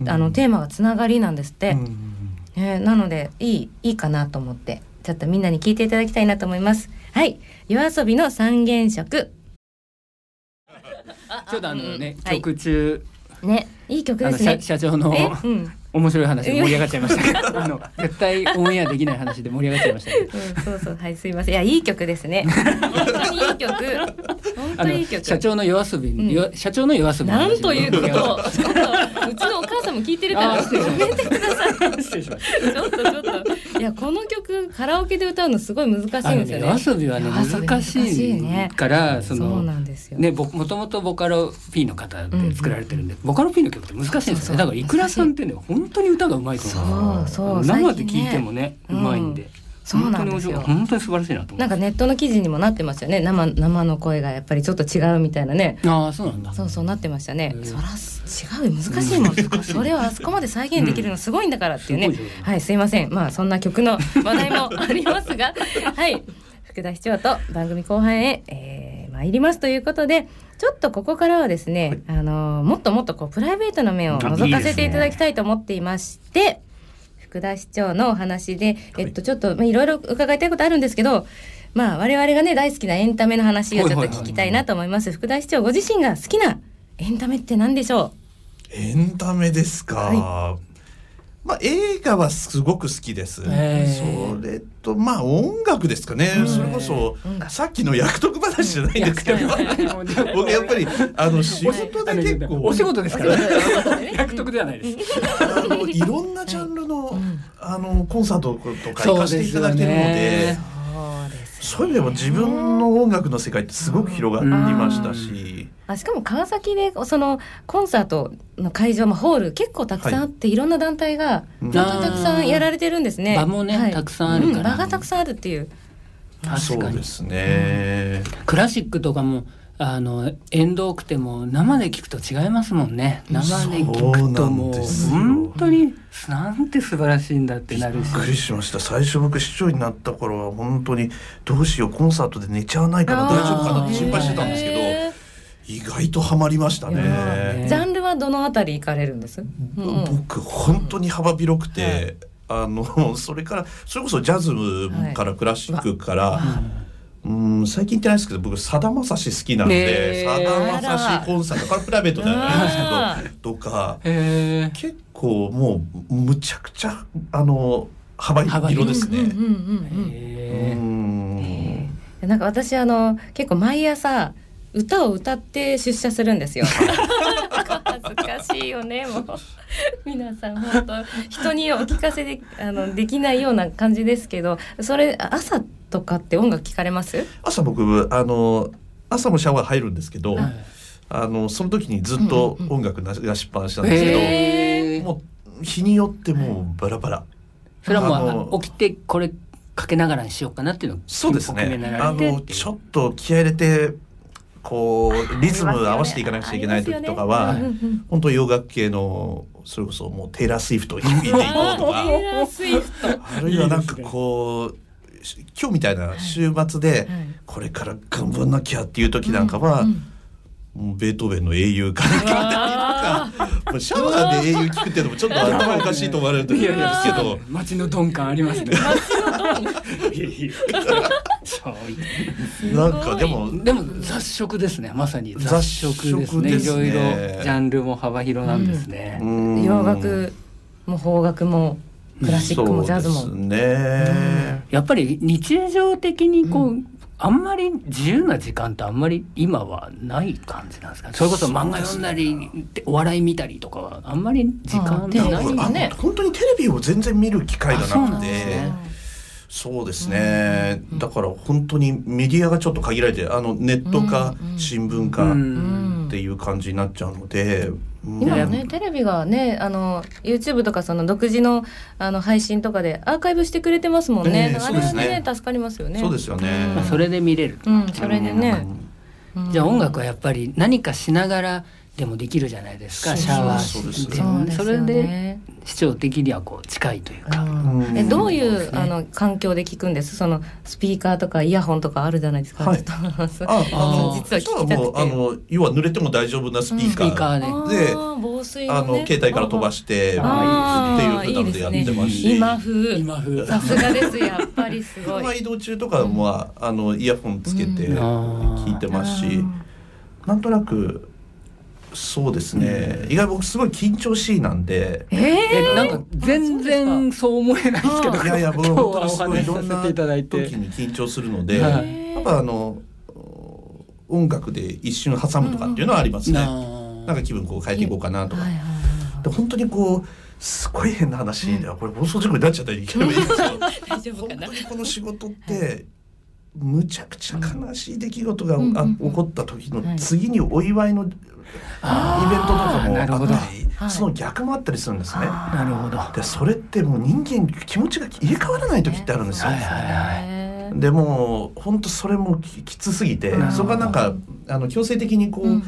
あのテーマがつながりなんですって。うんねなのでいいいいかなと思ってちょっとみんなに聞いていただきたいなと思います。はい。夜遊びの三原色。ちょっとあのね、はい。曲中、ね。いい曲ですね。社。社長のえ？うん。面白い話で盛り上がっちゃいました。けど、あの絶対オンエアできない話で盛り上がっちゃいましたけど。うん、そうそう。はいすいません。いやいい曲ですね。本当にいい曲。本当にいい曲。社長の夜遊び、ん。よ社長の夜遊びなんということ。う。ちのお母さんも聞いてるから。あ 失礼しました。ちょっとちょっと。いやこの曲カラオケで歌うのすごい難しいんですよね。ね、夜遊びはね難しい。ねからそそうのなんですよ。ねぼもともとボカロ P の方で作られてるんで、ボカロ P の曲って難しいんですよね。だからいくらさんってね本当に歌がうまいと思うそうそう生で聞いてもねうまいんで、そうなんですよ。本当に素晴らしいなとなんかネットの記事にもなってましたよね。生生の声がやっぱりちょっと違うみたいなね。ああそうなんだ。そうそうなってましたね。そら違うよ。難しいもん。それをあそこまで再現できるのすごいんだからっていうね。はいすいません。まあそんな曲の話題もありますが、はい。福田市長と番組後半へ、えー、参りますということで。ちょっとここからはですね、あのもっともっとこうプライベートな面を覗かせていただきたいと思っていまして、福田市長のお話で、えっとちょっとまあいろいろ伺いたいことあるんですけど、まあ我々がね大好きなエンタメの話をちょっと聞きたいなと思います。福田市長ご自身が好きなエンタメって何でしょエンタメですか、はまあ映画はすごく好きです、へそれとまあ音楽ですかね、うん。それこそさっきの役得話じゃないんですけど。僕やっぱりあの仕事で結構。お仕事ですから役得ではないです。あのいろんなジャンルの,、うんあのコンサートとか行かせていただけるので。そういう意味でも自分の音楽の世界ってすごく広がりましたし、あしかも川崎でそのコンサートの会場もホール結構たくさんあって、い、ろんな団体がうん本当にたくさんやられてるんですね。場もねたくさんあるから。うん。場がたくさんあるっていう。確かにそうですね、クラシックとかもあの遠遠くても生で聞くと違いますもんね。生で聞くともう本当になんて素晴らしいんだってなるし。びっくりしました。最初僕市長になった頃は本当にどうしよう。コンサートで寝ちゃわないかな大丈夫かなって心配してたんですけどへ意外とハマりましたね。ー。ジャンルはどのあたり行かれるんです？うん。うん僕本当に幅広くて、あのそれからそれこそジャズからクラシックから、うん最近行ってないですけど僕さだまさし好きなんねでえ。さだまさしコンサート。これプライベートではないんですけどとか結構もうむちゃくちゃあの幅広ですね。なんか私あの結構毎朝歌を歌って出社するんですよ。しいよねもう皆さん本当人にお聞かせであのできないような感じですけどそれ朝とかって音楽聞かれます？朝僕あの朝もシャワー入るんですけど、はいあのその時にずっと音楽流しっぱなしなんですけど、へえもう日によってもうバラバラ。それはもう起きてこれかけながらにしようかなっていうのをそうですね。あのちょっと気合い入れてこうリズム合わせていかなくちゃいけない時とかは、ね。本当洋楽系のそれこそもうテイラー・スウィフトを弾いていこうとかあるいはなんかこう今日みたいな週末ではい。これから頑張んなきゃっていう時なんかは、ベートーベンの英雄から聞いたりとかまあシャワーで英雄聞くっていうのもちょっと頭おかしいと思われる時あるんですけど。街の鈍感ありますね なんかでもでも雑食ですね。まさに雑雑食ですね。ねいろいろジャンルも幅広なんですね、うん。洋楽も邦楽もクラシックもジャズも。ね、やっぱり日常的にこう、あんまり自由な時間ってあんまり今はない感じなんですか？それこそ漫画読んだりお笑い見たりとかはあんまり時間あテレビない今ね。あ本当にテレビを全然見る機会がななんくてですね。そうですね、だから本当にメディアがちょっと限られてあのネットかうん新聞うかん。っていう感じになっちゃうので、うん。今もねテレビがねあの YouTube とかその独自のあの配信とかでアーカイブしてくれてますもんね。ええあれはね助かりますよね。そうですよね。まあそれで見れる、うんそれでね。うん。じゃあ音楽はやっぱり何かしながらでもできるじゃないですかシャワーしてそうでそれでね。視聴的にはこう近いというか、うん。えどういそうあの環境で聞くんです？そのスピーカーとかイヤホンとかあるじゃないですか。はい。ああの実は聞きたあの要は濡れても大丈夫なスピースカー,、で。防水あの携帯から飛ばしてっていうふうなのでやってますし今風。今風。さすがですやっぱりすごい。車移動中とかも、あのイヤホンつけてうん。聞いてますし、なんとなくそうですね、意外僕すごい緊張しいなんで。えー、えなんか全然そう思えないですけど。いやいや僕今日本当にすはお話しごいいろんな時に緊張するので、はいやっぱあの音楽で一瞬挟むとかっていうのはありますね。ななんか気分こう変えていこうかなとか。はいはいはいで本当にこうすごい変な話で、これ放送事故になっちゃったらいけないんですけど。大丈夫かな？本当にこの仕事ってむちゃくちゃ悲しい出来事が、あうんうんうん。起こった時のはい。次にお祝いのイベントとかもなるほど。あったり、はい。その逆もあったりするんですね。なるほど。でそれってもう人間気持ちが入れ替わらない時ってあるんですよ。はいはいへでもう本当それもききつすぎてうんそこがなんかあの強制的にこう、ーうんうん。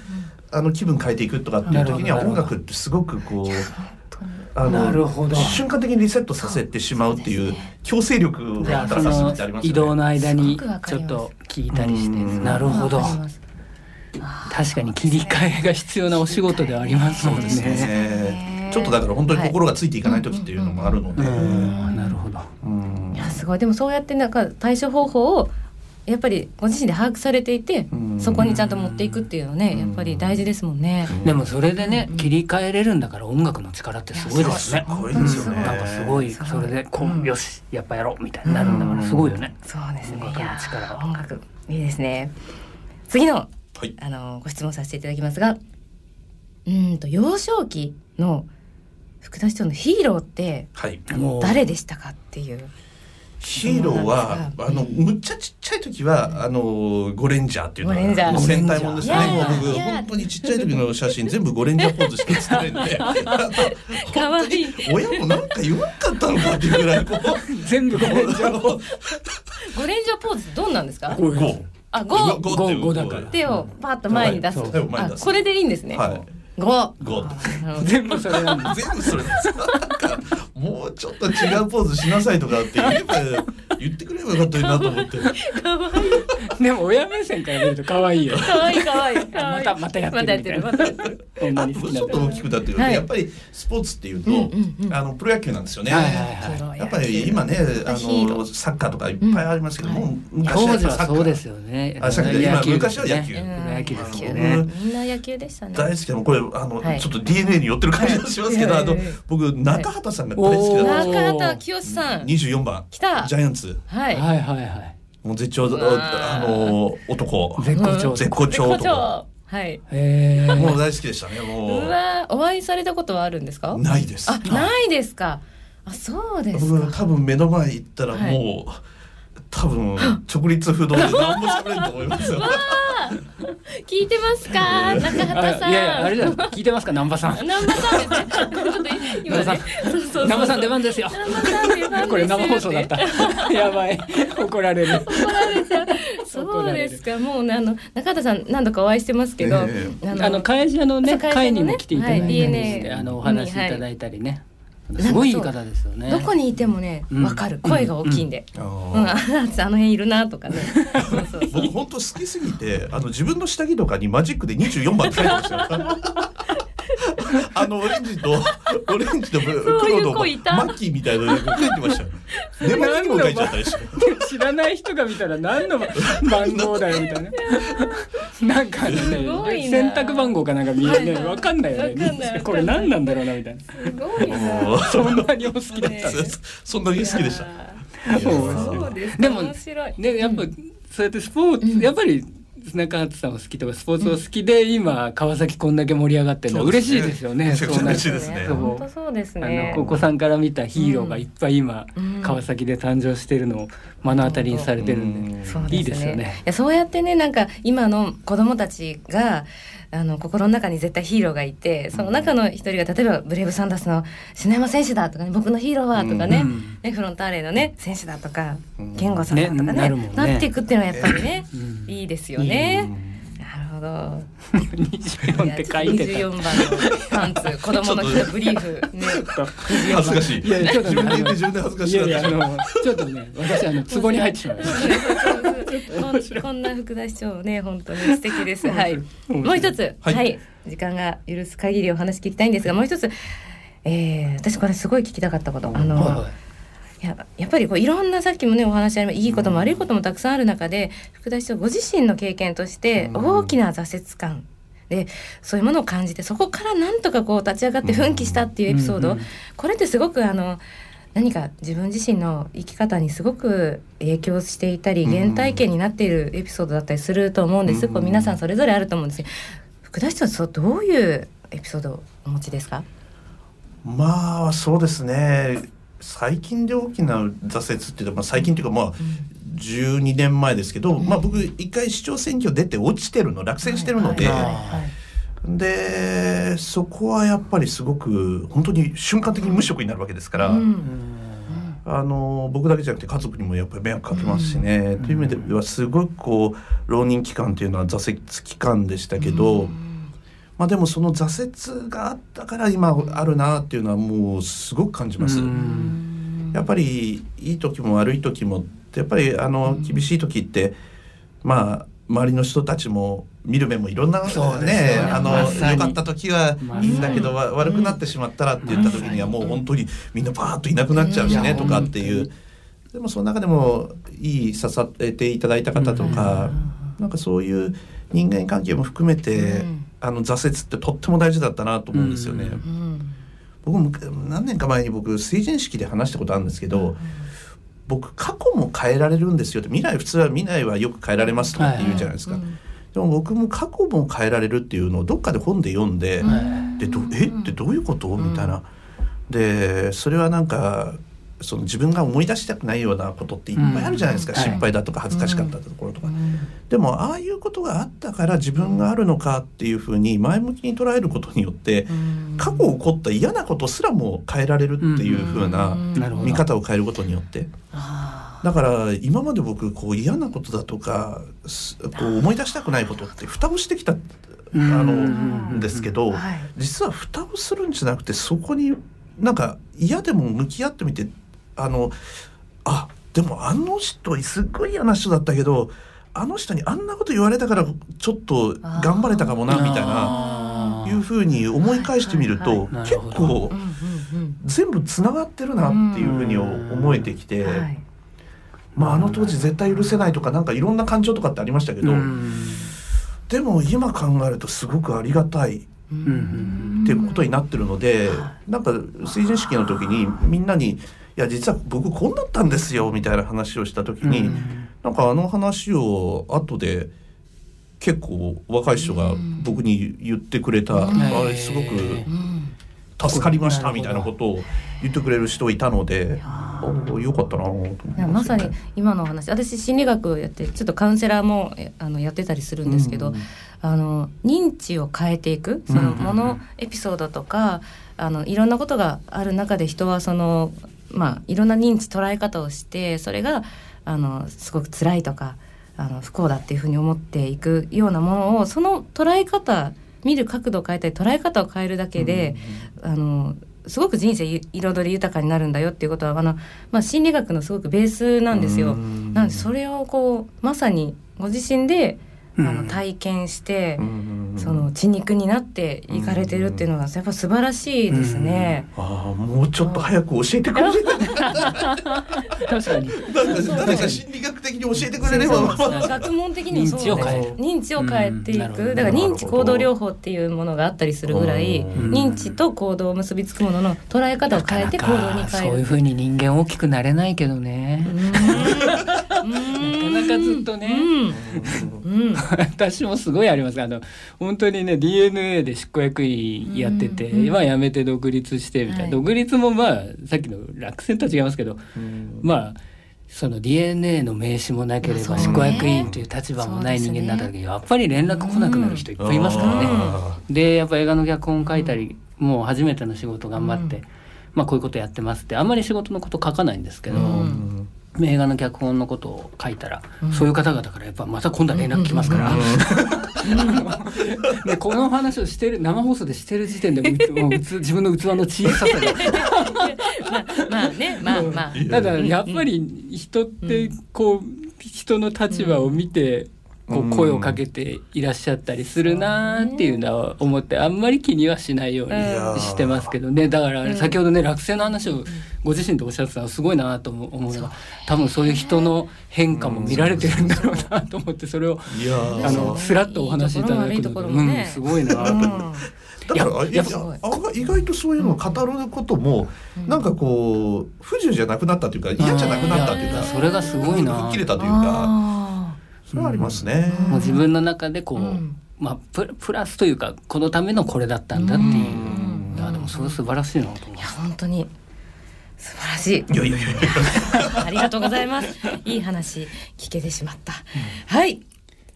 あの気分変えていくとかっていう時には音楽ってすごくこうなるほど。瞬間的にリセットさせてしまうっていう強制力をじゃあってあります移動の間にちょっと聞いたりしてうんなるほど。確かに切り替えが必要なお仕事ではありますもんそうですね。ねちょっとだから本当に心がついていかない時っていうのもあるので、うん。なるほど。うん。いやすごい。でもそうやってなんか対処方法をやっぱりご自身で把握されていてうんそこにちゃんと持っていくっていうのはねやっぱり大事ですもんね。でもそれでねうん切り替えれるんだから音楽の力ってすごいですね。すごいですよね。なんかすごいそれでこうよしやっぱやろうみたいになるんだからすごいよね。そうですね。音楽のいや力は音楽いいですね。次のはい。あのご質問させていただきますが、うーんと幼少期の福田市長のヒーローって誰でしたかっていう。ヒーローはあのむっちゃちっちゃい時はあのゴレンジャーっていうのゴレンジャー。が戦隊もんですね。もう僕本当にちっちゃい時の写真全部ゴレンジャーポーズしか写ってないんで。かわいい。親もなんか弱かったのかっていうぐらいこう全部ごめんじゃんゴレンジャーポーズどんなんですか？あ五う五五だか。ら手をパッと前に出す。はい。手を前に出す。あこれでいいんですね。はい。五ゴなるほど。全部それなんだ全部それもうちょっと違うポーズしなさいとかって言えば言ってくればよかったなと思って。かわいいでも親目線から見ると可愛いよ。かわいいかわい。いかわいいまたまたやってるまたやってるまたやってる。こんなあとちょっと大きくなってくると、はい。やっぱりスポーツっていうと、うんうんうん。あのプロ野球なんですよね。はいはいはいやっぱり今ねあのサッカーとかいっぱいありますけども、うん。昔当時やっぱサッカー。はそうですよね。あさっきの今昔は野球。野球ですようね。んみんな野球でしたね。大好きでもこれあの、はい。ちょっと DNA に寄ってる感じがしますけど、はい。あのはいはい僕中畑さんが大好きだった中畑清さん。二十四番。来た。ジャイアンツ。はい。はいはいはい。もう絶頂あの男。絶好調。絶好調男。はい。へえもう大好きでしたねもう。うわお会いされたことはあるんですか？ないです。あないですか。あそうですか。僕多分目の前行ったらはい。もう、多分直立不動で何も喋れると思いますよ。聞いてますか？中畑さん。あいやいやあれだよ聞いてますか？南波さん。南波さんですね。ちょっと今ね 南波さん出番ですよ。南波さん出番ですよこれ生放送だった。やばい。怒られる。怒られちゃう。そうですか。もうねあの中畑さん何度かお会いしてますけど、えあの会社のね会にも来ていただいたりして、はい DNA あのお話しいただいたりね、すごい言い方ですよね。どこにいてもねうん。わかる。声が大きいんで、あうん。ーああの辺いるなとかね。僕本当好きすぎてあの自分の下着とかにマジックで24番って書いてましたよ。あのオレンジとオレンジと黒のマッキーみたいなのが書いてましたよ。寝巻きにも書いちゃったりして。知らない人が見たら何の番号だよみたいな。なんかねな。選択番号かなんか見えない。よわかんないわかんない。ねこれ何なんだろうなみたいな。すごいな。もうそんなにお好きだった。ね。そんなに好きでした。ですかでも面白い。でやっぱそうやってスポーツ、うん。やっぱり中畑さんも好きとかスポーツを好きで、今川崎こんだけ盛り上がってるのは嬉しいですよね。めちゃくちゃなる嬉しいですね。そう。本当そうですあねのお子さんから見たヒーローがいっぱい今、うん。川崎で誕生してるのを目の当たりにされてるんで、そうですね。いいですよね。いやそうやってねなんか今の子供たちがあの心の中に絶対ヒーローがいてその中の一人が例えばブレイブサンダースの篠山選手だとかね僕のヒーローはとかね,、うん。ねフロンターレのね選手だとかうん。健吾さんだとかねねなっていくっていうのはやっぱりね、うん。いいですよね。なるほど。24って書いてた。24番のパンツ 子供の日のブリーフね。恥ずかしい。いやちょっと自分で言って自分で恥ずかしいいやいやあな。のちょっとね私あの壺に入ってしまいました。こんこんな福田市長ね本当に素敵です。はい。もう一つ、は、はいい時間が許す限りお話聞きたいんですが、もう一つ、えー、私これすごい聞きたかったこと、あの、はいややっぱりこういろんなさっきもねお話ありまいいことも悪いこともたくさんある中で福田市長ご自身の経験としてうん。大きな挫折感。でそういうものを感じてそこからなんとかこう立ち上がって奮起したっていうエピソード、うんうんこれってすごくあの何か自分自身の生き方にすごく影響していたりうん。原体験になっているエピソードだったりすると思うんです、うんこう皆さんそれぞれあると思うんです。福田市長はそうどういうエピソードをお持ちですか？まあそうですね。最近で大きな挫折っていうか、まあ、最近っていうかまあ12年前ですけど、まあ僕一回市長選挙出て落ちてるの落選してるので、でそこはやっぱりすごく本当に瞬間的に無職になるわけですから、うん。あの僕だけじゃなくて家族にもやっぱり迷惑かけますしね、という意味ではすごくこう浪人期間っていうのは挫折期間でしたけど、まあでもその挫折があったから今あるなっていうのはもうすごく感じます。うん。やっぱりいい時も悪い時もやっぱりあの厳しい時ってまあ周りの人たちも見る目もいろんなねね。あのま良かった時はいいんだけど、わ悪くなってしまったらって言った時にはもう本当にみんなバーッといなくなっちゃうしねうん。とかっていう。でもその中でもいい支えていただいた方とかなんかそういう人間関係も含めてうんあの挫折ってとっても大事だったなと思うんですよね。僕も何年か前に僕成人式で話したことあるんですけど、僕過去も変えられるんですよって未来普通は未来はよく変えられますとかって言うじゃないですか、うん。でも僕も過去も変えられるっていうのをどっかで本で読んで、はいでどえ？ってどういうこと？みたいな。でそれはなんかその自分が思い出したくないようなことっていっぱいあるじゃないですか、うん。心配だとか恥ずかしかったところとか、うん。でもああいうことがあったから自分があるのかっていうふうに前向きに捉えることによって過去起こった嫌なことすらも変えられるっていうふうな見方を変えることによって。あだから今まで僕こう嫌なことだとかすこう思い出したくないことって蓋をしてきたあのん。ですけどーはい。実は蓋をするんじゃなくてそこになんか嫌でも向き合ってみてあのあでもあの人すっごい嫌な人だったけどあの人にあんなこと言われたからちょっと頑張れたかもなみたいないうふうに思い返してみると結構全部つながってるなっていうふうに思えてきて、はい。まあ、あの当時絶対許せないとかなんかいろんな感情とかってありましたけど、うん。でも今考えるとすごくありがたいうんっていうことになってるので、はなんか成人式の時にみんなに「いや実は僕こうなったんですよ」みたいな話をした時に、なんかあの話を後で結構若い人が僕に言ってくれた、うん。あれすごくうん助かりましたみたいなことを言ってくれる人いたのでよかったなと思いますいやまさに今のお話私心理学をやってちょっとカウンセラーもえあのやってたりするんですけど、うん。あの認知を変えていくそのもの、エピソードとかあのいろんなことがある中で人はそのまあいろんな認知捉え方をしてそれがあのすごく辛いとかあの不幸だっていうふうに思っていくようなものをその捉え方見る角度を変えたり捉え方を変えるだけで、あのすごく人生い彩り豊かになるんだよっていうことはあの、まあ、心理学のすごくベースなんですよ。うんなのでそれをこうまさにご自身であうん。の体験してう、んその血肉になっていかれてるっていうのがやっぱ素晴らしいですね。ああもうちょっと早く教えてくれ確かに。誰か心理学的に教えてくれれば。そうそう学問的にもそう認知を変えで認知を変えていく。だから認知行動療法っていうものがあったりするぐらいうん認知と行動を結びつくものの捉え方を変えて行動にそう変える。いうふうに人間大きくなれないけどね、うんなかなかずっとね。うん。うん。私もすごいあります。あの本当にね DNA で執行役員やってて、うん。うん。今辞めて独立してみたいな、はい。独立もまあさっきの落選とは違いますけどまあその DNA の名刺もなければ執行役員という立場もない人間になった時にやっぱり連絡来なくなる人いっぱいいますからね。あでやっぱ映画の脚本書いたり、もう初めての仕事頑張って、うん。まあこういうことやってますってあんまり仕事のこと書かないんですけど、映画の脚本のことを書いたら、うん。そういう方々からやっぱまた今度は連絡来ますから、でこの話をしてる生放送でしてる時点で もう自分の器の小ささが まあまあねまあまあ。ただやっぱり人ってこう人の立場を見てこう声をかけていらっしゃったりするなーっていうのは思ってあんまり気にはしないようにうんしてますけどね。だから先ほどね落選の話をご自身でおっしゃってたのはすごいなと思う多分そういう人の変化も見られてるんだろうなと思ってそれをいやー。あのスラッとお話しいただくのうんも悪いところもね。すごいなと思って。だからいやいややっあ意外とそういうのを語ることも、なんかこう不自由じゃなくなったというか嫌じゃなくなったというかそれがすごいな吹っ切れたというかあそれはありますね。うんもう自分の中でこう、うんまあプラプラスというかこのためのこれだったんだっていう、うんいやでもそれ素晴らしいなと思いや。本当に素晴らしい。いやいやいやいやありがとうございます。いい話聞けてしまった。はい。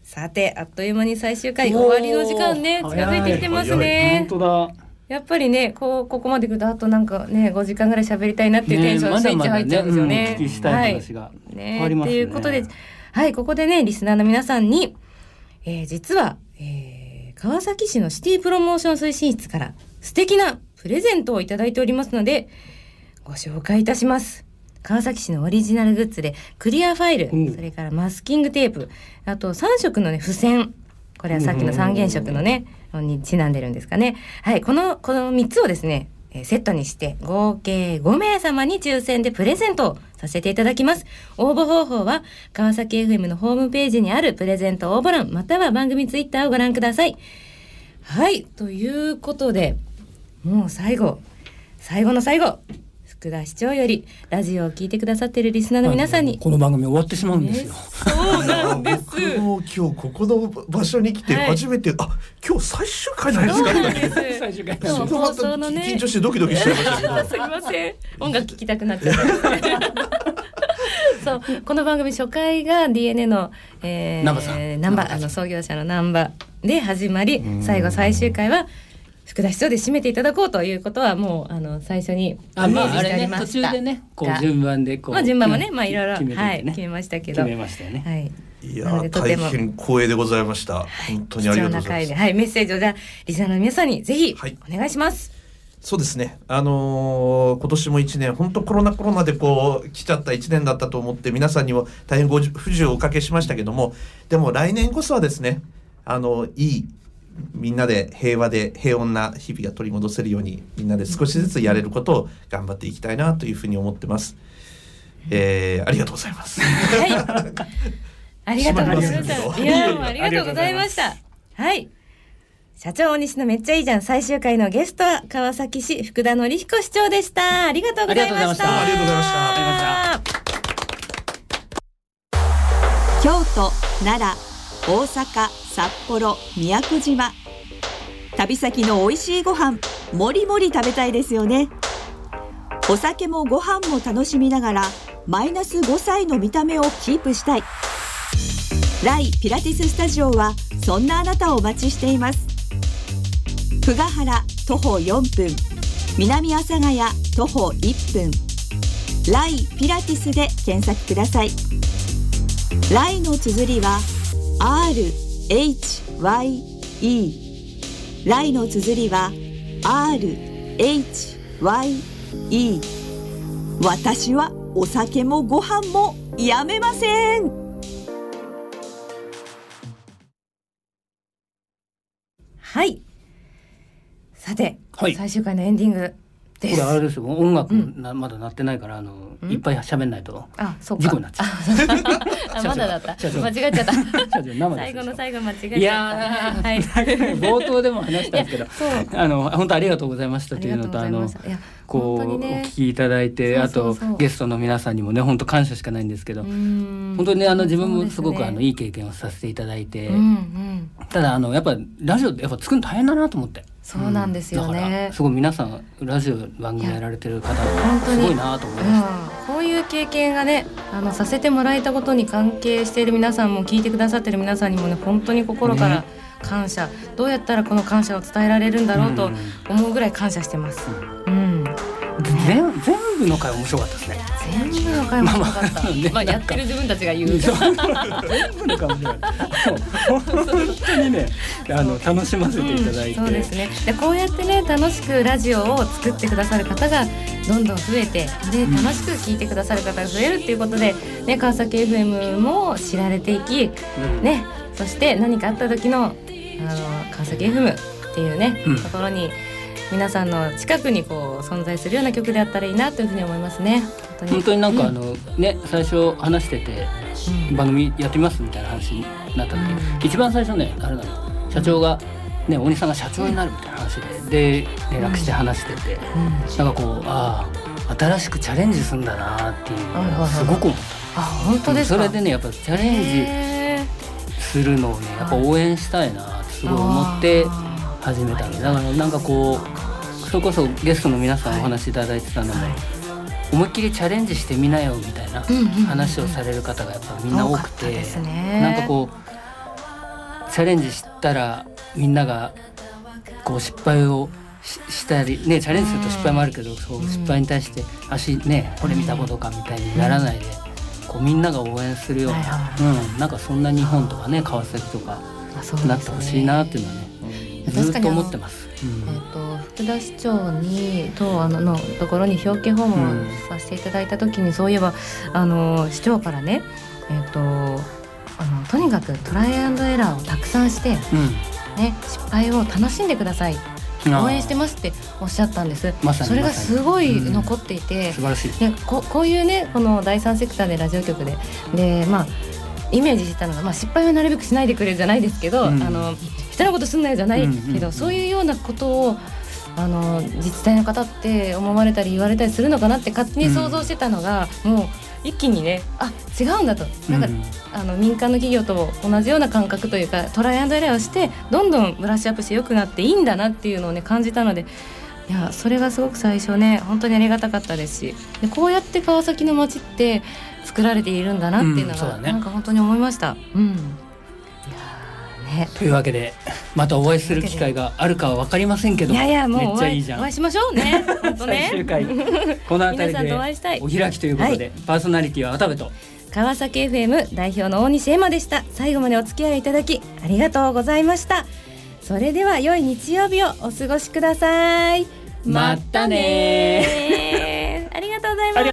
さてあっという間に最終回終わりの時間ね近づいてきてますね。本当だ。やっぱりねこうここまで来るとあとなんかね5時間ぐらい喋りたいなっていうテンション、スイッチ入っちゃうんですよね。うんお聞きしたい話がね変わりますね。っていうことで、はい、ここでね、リスナーの皆さんに、えー実は、えー川崎市のシティプロモーション推進室から素敵なプレゼントをいただいておりますので、ご紹介いたします。川崎市のオリジナルグッズで、クリアファイル、うんそれからマスキングテープ、あと3色のね、付箋。これはさっきの三原色のね、にちなんでるんですかね。はい、この、この3つをですね、えセットにして合計5名様に抽選でプレゼントをさせていただきます。応募方法は川崎 FM のホームページにあるプレゼント応募欄または番組ツイッターをご覧ください。はい、ということでもう最後最後の最後福田市長よりラジオを聞いてくださっているリスナーの皆さんに。この番組終わってしまうんですよ。そうなんです。僕も今日ここの場所に来てはい初めて、あ今日最終回なんですか？なんです。最終回放送のね緊張してドキドキしちゃいましすいません。音楽聴きたくなっちゃった。そうこの番組初回が DNA の、えー、南波さん。南波南波さんあの創業者の南波で始まりうん。最後最終回は福田市長で締めていただこうということはもうあの最初にあまああれね途中でねこがう順番でこうまあ順番もねうんまあいろいろ決めてはい決めましたけ決どめましたよね。はい。いや大変光栄でございました、本当にありがとうございます。はいメッセージをじゃあリスナーの皆さんにぜひはい。お願いします、そうですね。あのー今年も一年、本当コロナコロナでこう来ちゃった一年だったと思って、皆さんにも大変ご不自由をおかけしましたけども、でも来年こそはですね、あのいいみんなで平和で平穏な日々が取り戻せるように、みんなで少しずつやれることを頑張っていきたいなというふうに思ってます。えー、ありがとうございます。はい。ありがとうございました。いや、ありがとうございました。はい。社長大西のめっちゃいいじゃん最終回のゲストは川崎市福田紀彦市長でした。ありがとうございました。ありがとうございましたありがとうございま京都奈良大阪札幌宮古島。旅先の美味しいご飯もりもり食べたいですよね。お酒もご飯も楽しみながらマイナス5歳の見た目をキープしたい。ライピラティススタジオはそんなあなたをお待ちしています。久我原徒歩4分。南阿佐ヶ谷徒歩1分。ライピラティスで検索ください。ライの綴りは RHYE ライの綴りは RHYE 私はお酒もご飯もやめません。はい。さて、はい。最終回のエンディングです。これあれですよ。音楽うん。なまだ鳴ってないからあのうんいっぱい喋んないと。事故になっちゃうあ、まだだった。間違えちゃった。最後の最後間違えちゃった。いやー、はい。冒頭でも話したんですけどあの本当ありがとうございましたというのとあのこう、お聞きいただいてあとゲストの皆さんにもね本当感謝しかないんですけど、本本当にねあの自分もすごくあのいい。い経験をさせていただいて。ただあのやっぱラジオってやっぱ作るの大変だなと思って。そうなんですよだからね。すごい皆さんラジオ番組やられてる方本当にすごいなと思いました。うん、こういう経験がねあのさせてもらえたことに関係している皆さんも聞いてくださってる皆さんにもね本当に心からね。感謝、どうやったらこの感謝を伝えられるんだろうとうん。思うぐらい感謝してます。うん、全全部の回面白かったですね。全部の回も面白かった。まあまあねまあやってる自分たちが言う。全部の回面白かった。本当にねあの楽しませていただいて。うんそうですねでこうやってね楽しくラジオを作ってくださる方がどんどん増えてでうん楽しく聞いてくださる方が増えるっていうことで、ね、川崎 FM も知られていきうんね、そして何かあった時のあの川崎 FM っていうね、うんところに皆さんの近くにこう存在するような曲であったらいいなというふうに思いますね。本当に。なんかあうん。の、ね最初話しててうん。番組やってみますみたいな話になった時、うん。一番最初ねあれなの。社長がね大西さんが社長になるみたいな話でで連絡して話してて、なんかこうああ新しくチャレンジするんだなっていうのをすごく思っあ本当たですか？それでねやっぱチャレンジへするのをねやっぱ応援したいなってすごい思ってあ始めたんでだからなんかこうそれこそゲストの皆さんお話しいただいてたのも、思いっきりチャレンジしてみなよみたいな話をされる方がやっぱみんな多くて、ね。なんかこうチャレンジしたらみんながこう失敗をししたりねチャレンジすると失敗もあるけど、そううん失敗に対して足ねこれ見たことかみたいにならないで、こうみんなが応援するような、うん、なんかそんな日本とかね川崎とかなってほしいなっていうのはね、ずっと思ってます。うん。えっと福田市長にとあののところに表敬訪問うんさせていただいた時に、そういえばあの市長からねえっとあのとにかくトライアンドエラーをたくさんして、ね、失敗を楽しんでください。うん、応援してますっておっしゃったんです、まそれがすごい残っていて、素晴らしい。ね、ここういうねこの第三セクターでラジオ局ででまあイメージしてたのが、まあ、失敗はなるべくしないでくれじゃないですけど、うん。あの人のことすんなよじゃないけど、うんうん。うんそういうようなことをあの自治体の方って思われたり言われたりするのかなって勝手に想像してたのが、もう一気にねあ違うんだと。なんか、うんあの民間の企業と同じような感覚というかトライアンドエラーをしてどんどんブラッシュアップして良くなっていいんだなっていうのをね感じたのでいやそれがすごく最初ね本当にありがたかったですしでこうやって川崎の街って作られているんだなっていうのが、うんね。なんか本当に思いました。うん、というわけでまたお会いする機会があるかは分かりませんけどいやいやもうめっちゃいいじゃん。お会いしましょうね。最終回。この辺りでお開きということで、はい、パーソナリティは渡部と。川崎 FM 代表の大西エマでした。最後までお付き合いいただきありがとうございました。それでは良い日曜日をお過ごしください。またねありがとうございま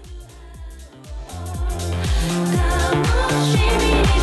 す。